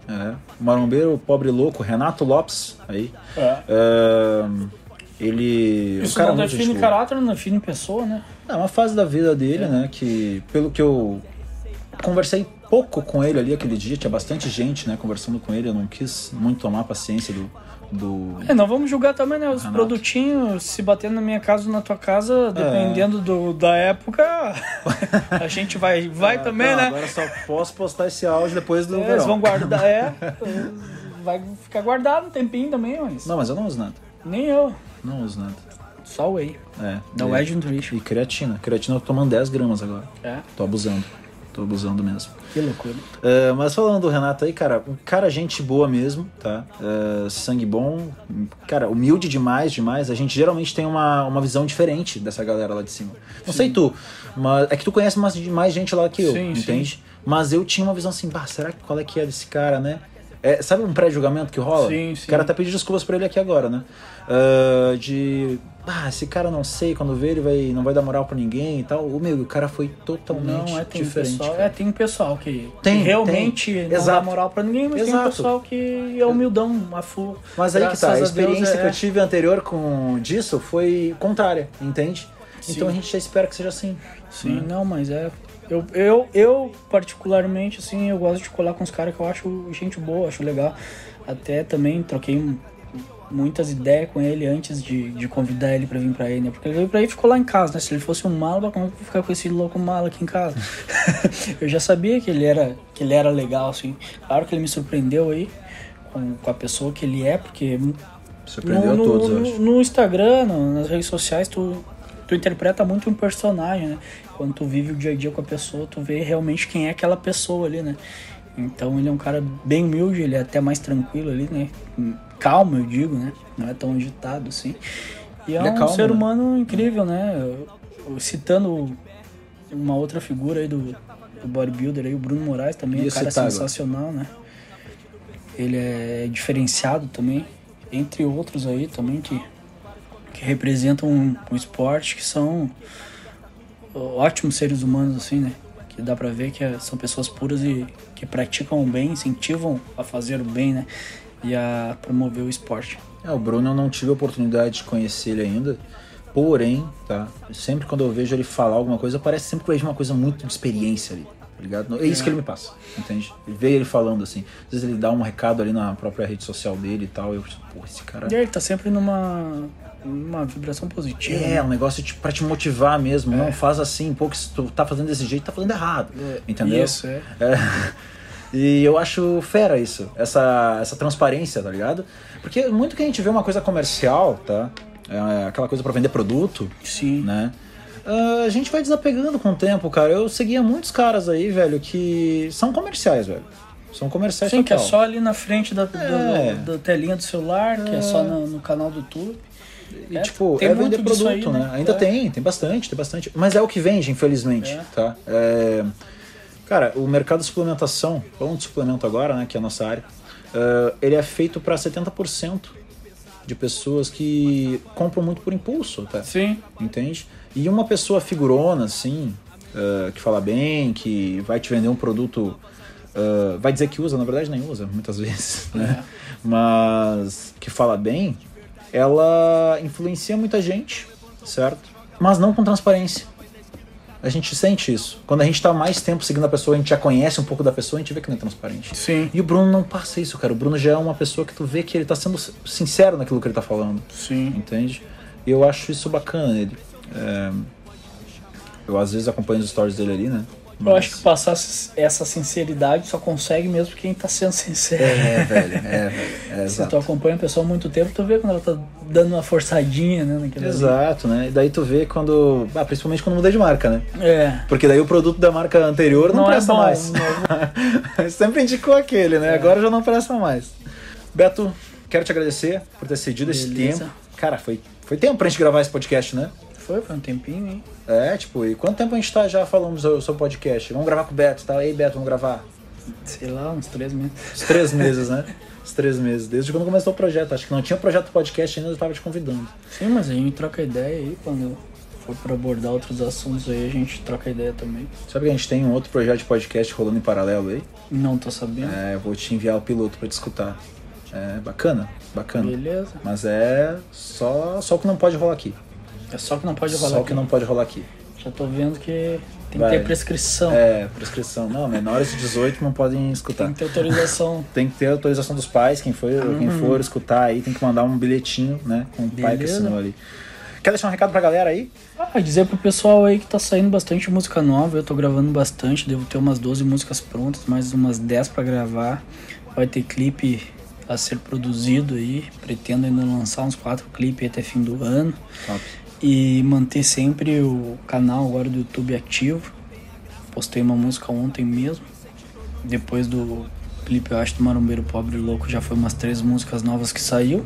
É. O marombeiro, pobre louco, Renato Lopes, aí. É. É, ele. Isso o cara não define boa. caráter, não define pessoa, né? É uma fase da vida dele, né? Que, pelo que eu conversei pouco com ele ali aquele dia, tinha bastante gente, né? Conversando com ele, eu não quis muito tomar paciência do. Do... É, não vamos julgar também, né? Os Renato. produtinhos, se batendo na minha casa ou na tua casa, dependendo do, da época, a gente vai, vai Ah, também, não, né? Agora só posso postar esse áudio depois do É, verão. eles vão guardar, é. Vai ficar guardado um tempinho também, mas. Não, mas eu não uso nada. Nem eu. Não uso nada. Só whey. É. Da e, Wedge Nutrition. E creatina. Creatina eu tô tomando 10 gramas agora. É, Tô abusando. Tô abusando mesmo. que loucura. É, mas falando do Renato aí, cara, um cara gente boa mesmo, tá? É, sangue bom, cara, humilde demais, demais. A gente geralmente tem uma, uma visão diferente dessa galera lá de cima. Não sei tu, mas é que tu conhece mais, mais gente lá que eu, Sim, sim. entende? Mas eu tinha uma visão assim, bah, será que qual é que é desse cara, né? É, sabe um pré-julgamento que rola? Sim, O sim. cara até pediu desculpas pra ele aqui agora, né? Ah, de. Ah, esse cara não sei, quando vê ele vai, não vai dar moral pra ninguém e tal. O meu, o cara foi totalmente Não, é, tem diferente. pessoal, cara. é, tem um pessoal que, Tem, que realmente tem. não Exato. dá moral pra ninguém, mas tem um Exato. pessoal que é humildão, a fu. Mas aí que tá, a experiência é- que eu tive anterior com disso foi contrária, entende? Sim. Então a gente já espera que seja assim. Sim, não, mas é. Eu, eu, eu, particularmente, assim, eu gosto de colar com os caras que eu acho gente boa, acho legal. Até também troquei muitas ideias com ele antes de, de convidar ele pra vir pra aí, né? Porque ele veio pra aí e ficou lá em casa, né? Se ele fosse um mala, como é que eu vou ficar com esse louco mala aqui em casa? eu já sabia que ele era, que ele era legal, assim. Claro que ele me surpreendeu aí com, com a pessoa que ele é, porque Surpreendeu no, a todos, eu no, acho. no Instagram, nas redes sociais, tu, tu interpreta muito um personagem, né? Quando tu vive o dia a dia com a pessoa, tu vê realmente quem é aquela pessoa ali, né? Então ele é um cara bem humilde, ele é até mais tranquilo ali, né? Calmo, eu digo, né? Não é tão agitado assim. E é é um calmo, ser né? humano incrível, né? Eu- eu citando uma outra figura aí do, do bodybuilder aí, o Bruno Moraes também, é um cara sensacional, né? Ele é diferenciado também, entre outros aí também que, que representam um esporte que são ótimos seres humanos assim, né? Que dá pra ver que é- são pessoas puras e que praticam o bem, incentivam a fazer o bem, né? E a promover o esporte. É, o Bruno eu não tive a oportunidade de conhecer ele ainda. Porém, tá? Sempre quando eu vejo ele falar alguma coisa, parece sempre que eu vejo uma coisa muito de experiência ali. Tá ligado? É isso que ele me passa, entende? Ver ele falando assim, às vezes ele dá um recado ali na própria rede social dele e tal, eu, pô, esse cara... E ele tá sempre numa, numa vibração positiva. É, né? um negócio tipo, pra te motivar mesmo, não faz assim, pô, que se tu tá fazendo desse jeito, tá fazendo errado, entendeu? Isso, é. É. E eu acho fera isso, essa, essa transparência, tá ligado? Porque muito que a gente vê uma coisa comercial, tá? É aquela coisa pra vender produto, Sim. né? Ah, a gente vai desapegando com o tempo, cara. Eu seguia muitos caras aí, velho, que são comerciais, velho. São comerciais Sim, que é total. só ali na frente da, É. da telinha do celular, que é só no, no canal do YouTube. E, É, tipo, tem é muito vender produto, aí, né? né? Ainda É. tem, tem bastante, tem bastante. Mas é o que vende, infelizmente, É. tá? É, Cara, o mercado de suplementação, falando de suplemento agora, né, que é a nossa área, eh, ele é feito para 70% de pessoas que compram muito por impulso, tá? Sim. Entende? E uma pessoa figurona, assim, eh, que fala bem, que vai te vender um produto, eh, vai dizer que usa, na verdade nem usa, muitas vezes, né? Mas que fala bem, ela influencia muita gente, certo? Mas não com transparência. A gente sente isso. Quando a gente tá mais tempo seguindo a pessoa, a gente já conhece um pouco da pessoa, a gente vê que não é transparente. Sim. E o Bruno não passa isso, cara. O Bruno já é uma pessoa que tu vê que ele tá sendo sincero naquilo que ele tá falando Sim. entende? E eu acho isso bacana nele. É, eu às vezes acompanho os stories dele ali, né? Eu acho que passar essa sinceridade só consegue mesmo quem tá sendo sincero. É, velho, é, velho. É, Se tu exato. acompanha a pessoa há muito tempo, tu vê quando ela tá dando uma forçadinha, né, naquele ali. Exato, né? E daí tu vê quando. Ah, principalmente quando muda de marca, né? É. Porque daí o produto da marca anterior não, Não é presta bom, mais. não Sempre indicou aquele, É. né? Agora já não presta mais. Beto, quero te agradecer por ter cedido esse Beleza. tempo. Cara, foi, foi tempo pra gente gravar esse podcast, né? Foi, foi um tempinho, hein? É, tipo, e quanto tempo a gente tá já falando sobre o podcast? Vamos gravar com o Beto, tá? Ei, Beto, vamos gravar. Sei lá, uns três meses. Os três meses, né? Os três meses. Desde quando começou o projeto. Acho que não tinha projeto podcast ainda, eu tava te convidando. Sim, mas a gente troca ideia aí quando for pra abordar outros assuntos aí, a gente troca ideia também. Sabe que a gente tem um outro projeto de podcast rolando em paralelo aí? Não tô sabendo. É, eu vou te enviar o piloto pra te escutar. É bacana, bacana. Beleza. Mas é só, só o que não pode rolar aqui. É só que não pode rolar Só aqui. que não pode rolar aqui. Já tô vendo que tem Vai. que ter prescrição. É, prescrição. Não, menores de 18 não podem escutar. Tem que ter autorização. Tem que ter autorização dos pais, quem for, quem for escutar aí tem que mandar um bilhetinho, né? Com o pai que assinou ali. Quer deixar um recado pra galera aí? Ah, dizer pro pessoal aí que tá saindo bastante música nova, eu tô gravando bastante, devo ter umas 12 músicas prontas, mais umas 10 pra gravar. Vai ter clipe a ser produzido aí, pretendo ainda lançar uns 4 clipes até fim do ano. Top. E manter sempre o canal agora do YouTube ativo. Postei uma música ontem mesmo. Depois do eu acho, do Marombeiro Pobre Louco, já foi umas três músicas novas que saiu.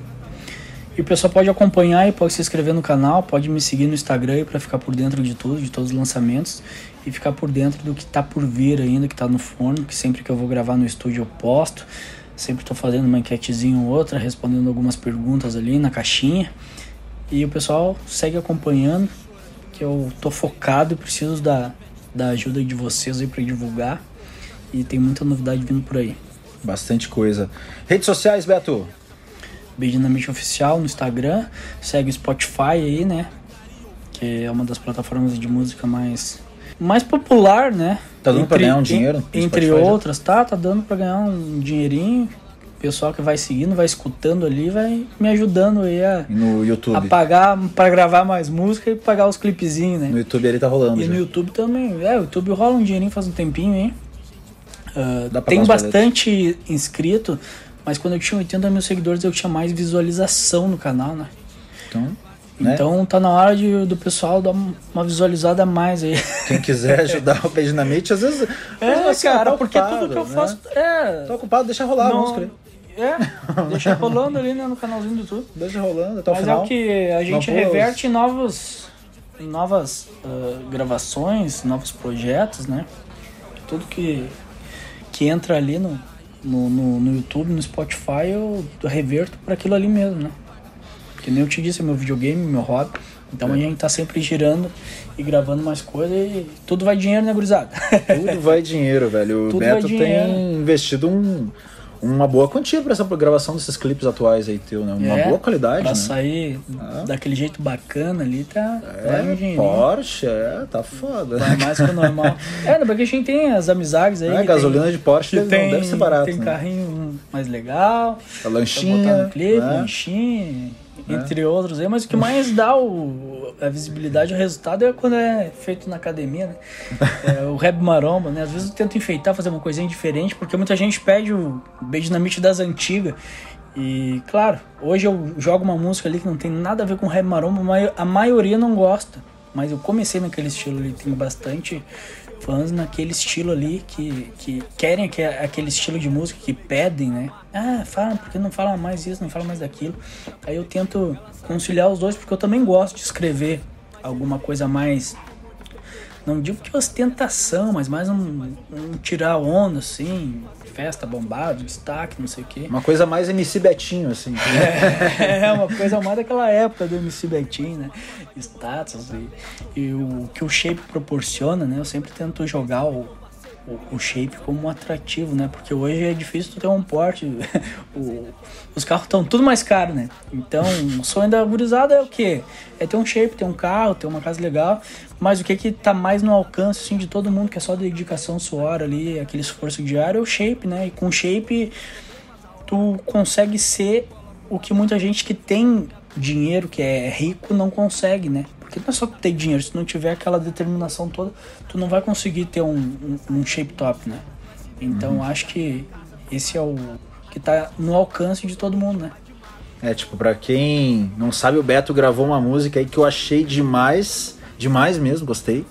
E o pessoal pode acompanhar e pode se inscrever no canal, pode me seguir no Instagram pra ficar por dentro de tudo, de todos os lançamentos. E ficar por dentro do que tá por vir ainda, que tá no forno, que sempre que eu vou gravar no estúdio eu posto. Sempre tô fazendo uma enquetezinha ou outra, respondendo algumas perguntas ali na caixinha. E o pessoal segue acompanhando, que eu tô focado e preciso da, da ajuda de vocês aí pra divulgar. E tem muita novidade vindo por aí. Bastante coisa. Redes sociais, Beto? Beijo Dinamite Oficial no Instagram. Segue o Spotify aí, né? Que é uma das plataformas de música mais, mais popular, né? Tá dando pra ganhar um dinheiro Entre Spotify já? outras, tá? Tá dando pra ganhar um dinheirinho. Pessoal que vai seguindo, vai escutando ali, vai me ajudando aí a, no a YouTube. pagar pra gravar mais música e pagar os clipezinhos, né? No YouTube ele tá rolando. E já. no YouTube também. É, o YouTube rola um dinheirinho faz um tempinho, hein? Dá pra tem bastante inscrito, mas quando eu tinha 80 mil seguidores eu tinha mais visualização no canal, né? Então, né? Então tá na hora de, do pessoal dar uma visualizada a mais aí. Quem quiser ajudar o Beijinamite, às vezes. às vezes É, assim, cara, tá porque ocupado, tudo que eu né? faço. É. Tá ocupado, deixa rolar a não- música. É, deixa rolando ali né, no canalzinho do YouTube. Deixa rolando até o Mas é final. o que a gente Não reverte em novos, em novas ah, gravações, novos projetos, né? Tudo que, que entra ali no, no, no, no YouTube, no Spotify, eu reverto para aquilo ali mesmo, né? Que nem eu te disse, é meu videogame, meu hobby. Então É. a gente tá sempre girando e gravando mais coisa e tudo vai dinheiro, né, gurizada? Tudo vai dinheiro, velho. O Tudo vai Beto tem investido um, uma boa quantia pra essa gravação desses clipes atuais aí teu, né? Uma É, boa qualidade, Pra né? sair daquele jeito bacana ali, tá. um É. Porsche, é, tá foda. Vai mais que o normal. É, porque a gente tem as amizades aí. É, gasolina tem, de Porsche tem, não deve ser barato. Tem né? carrinho mais legal. A Pra botar lanchinha. no clipe, né? lanchinho, entre outros aí, mas o que mais dá o, a visibilidade, o resultado é quando é feito na academia, né? É, o rap maromba, né? Às vezes eu tento enfeitar, fazer uma coisinha diferente, porque muita gente pede o beijo dinamite das antigas. E, claro, hoje eu jogo uma música ali que não tem nada a ver com rap maromba, mas a maioria não gosta. Mas eu comecei naquele estilo ali, tem bastante fãs naquele estilo ali que, que querem aque- aquele estilo de música, que pedem, né? Ah, fala, porque não fala mais isso, não fala mais daquilo. Aí eu tento conciliar os dois, porque eu também gosto de escrever alguma coisa mais. Não digo que ostentação, mas mais um, um tirar onda, assim, festa bombado, destaque, não sei o quê. Uma coisa mais MC Betinho, assim. É, uma coisa mais daquela época do MC Betinho, né? Status e, e o que o shape proporciona, né? Eu sempre tento jogar o, o, o shape como um atrativo, né? Porque hoje é difícil tu ter um porte. o- os carros estão tudo mais caros, né? Então, o sonho da gurizada é o quê? É ter um shape, ter um carro, ter uma casa legal. Mas o que que tá mais no alcance, assim, de todo mundo, que é só dedicação, suor ali, aquele esforço diário, é o shape, né? E com shape tu consegue ser o que muita gente que tem dinheiro, que é rico, não consegue, né? Porque não é só tu ter dinheiro, se não tiver aquela determinação toda, tu não vai conseguir ter um, um, um shape top, né? Então acho que esse é o que tá no alcance de todo mundo, né? É, tipo, pra quem não sabe, o Beto gravou uma música aí que eu achei demais, demais mesmo, gostei.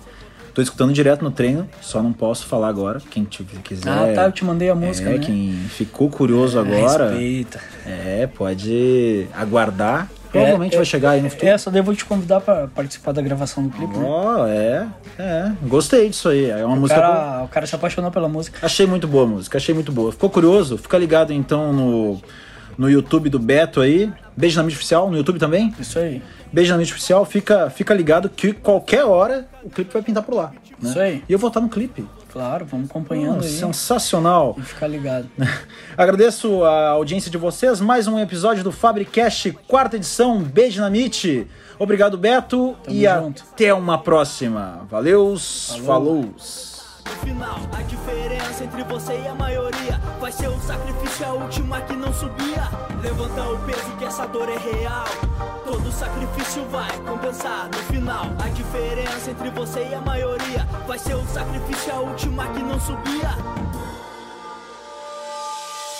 Tô escutando direto no treino, só não posso falar agora. Quem quiser. Ah, tá, eu te mandei a música, é, né? quem ficou curioso agora, Respeita. é, pode aguardar. Provavelmente É, vai chegar aí no futuro. É, só daí eu vou te convidar pra participar da gravação do clipe, né? Ó, é, é. Gostei disso aí. É uma O música. boa. cara, o cara se apaixonou pela música. Achei muito boa a música, achei muito boa. Ficou curioso? Fica ligado então no, no YouTube do Beto aí. Beijo na mídia oficial, no YouTube também. Isso aí. Beijo na mídia oficial, fica, fica ligado que qualquer hora o clipe vai pintar por lá. né? Isso aí. E eu vou estar no clipe. Claro, vamos acompanhando Hum, aí. sensacional. E ficar ligado. Agradeço a audiência de vocês. Mais um episódio do Fabricast, quarta edição. Beijo na Meet. Obrigado, Beto. Tamo e junto. até uma próxima. Valeus. Falou. Falou. No final, a diferença entre você e a maioria vai ser o sacrifício, a última que não subia. Levanta o peso que essa dor é real. Todo sacrifício vai compensar no final. A diferença entre você e a maioria vai ser o sacrifício, a última que não subia.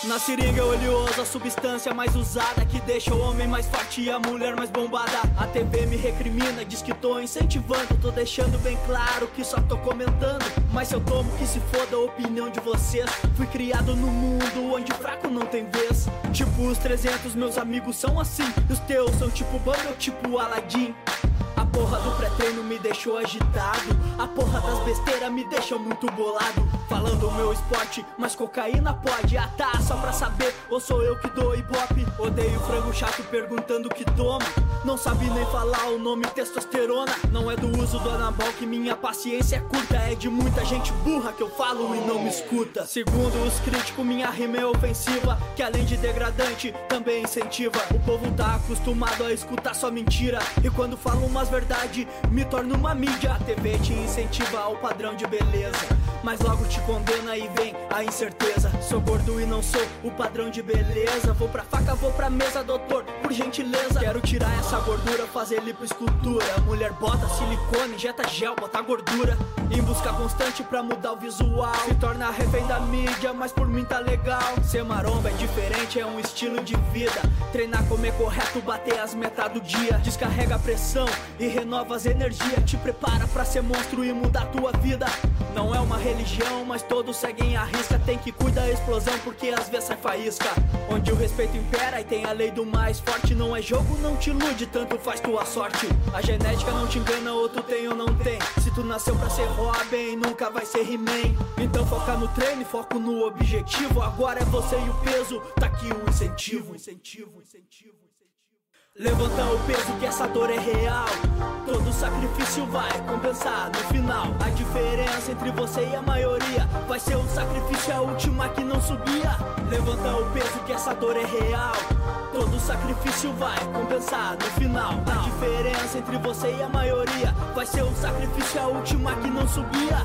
Na seringa oleosa, a substância mais usada que deixa o homem mais forte e a mulher mais bombada. A TV me recrimina, diz que tô incentivando, tô deixando bem claro que só tô comentando. Mas se eu tomo que se foda a opinião de vocês, fui criado no mundo onde fraco não tem vez. Tipo os 300, meus amigos são assim, os teus são tipo ou tipo Aladdin. A porra do pré-treino me deixou agitado. A porra das besteiras me deixou muito bolado. Falando o meu esporte, mas cocaína pode. Tá, só pra saber, ou sou eu que dou ibope? Odeio frango chato perguntando o que toma. Não sabe nem falar o nome testosterona. Não é do uso do anabol que minha paciência é curta. É de muita gente burra que eu falo e não me escuta. Segundo os críticos, minha rima é ofensiva. Que além de degradante, também incentiva. O povo tá acostumado a escutar só mentira. E quando falo umas verdade, me torno uma mídia. A TV te incentiva ao padrão de beleza. Mas logo te condena e vem a incerteza. Sou gordo e não sou o padrão de beleza. Vou pra faca, vou pra mesa, doutor, por gentileza. Quero tirar essa gordura, fazer lipoescultura. Mulher bota silicone, injeta gel, bota gordura. Em busca constante pra mudar o visual. Se torna refém da mídia, mas por mim tá legal. Ser maromba é diferente, é um estilo de vida. Treinar, comer correto, bater as metas do dia. Descarrega a pressão e renova as energias. Te prepara pra ser monstro e mudar tua vida. Não é uma religião, mas todos seguem a risca. Tem que cuidar da explosão, porque às vezes sai faísca. Onde o respeito impera e tem a lei do mais forte. Não é jogo, não te ilude, tanto faz tua sorte. A genética não te engana, ou tu tem ou não tem. Se tu nasceu pra ser Robin, nunca vai ser He-Man. Então foca no treino foco no objetivo. Agora é você e o peso, tá aqui o incentivo, incentivo, incentivo. incentivo. Levanta o peso que essa dor é real. Todo sacrifício vai compensar no final. A diferença entre você e a maioria vai ser o sacrifício, a última que não subia. Levanta o peso que essa dor é real. Todo sacrifício vai compensar no final. A diferença entre você e a maioria vai ser o sacrifício, a última que não subia.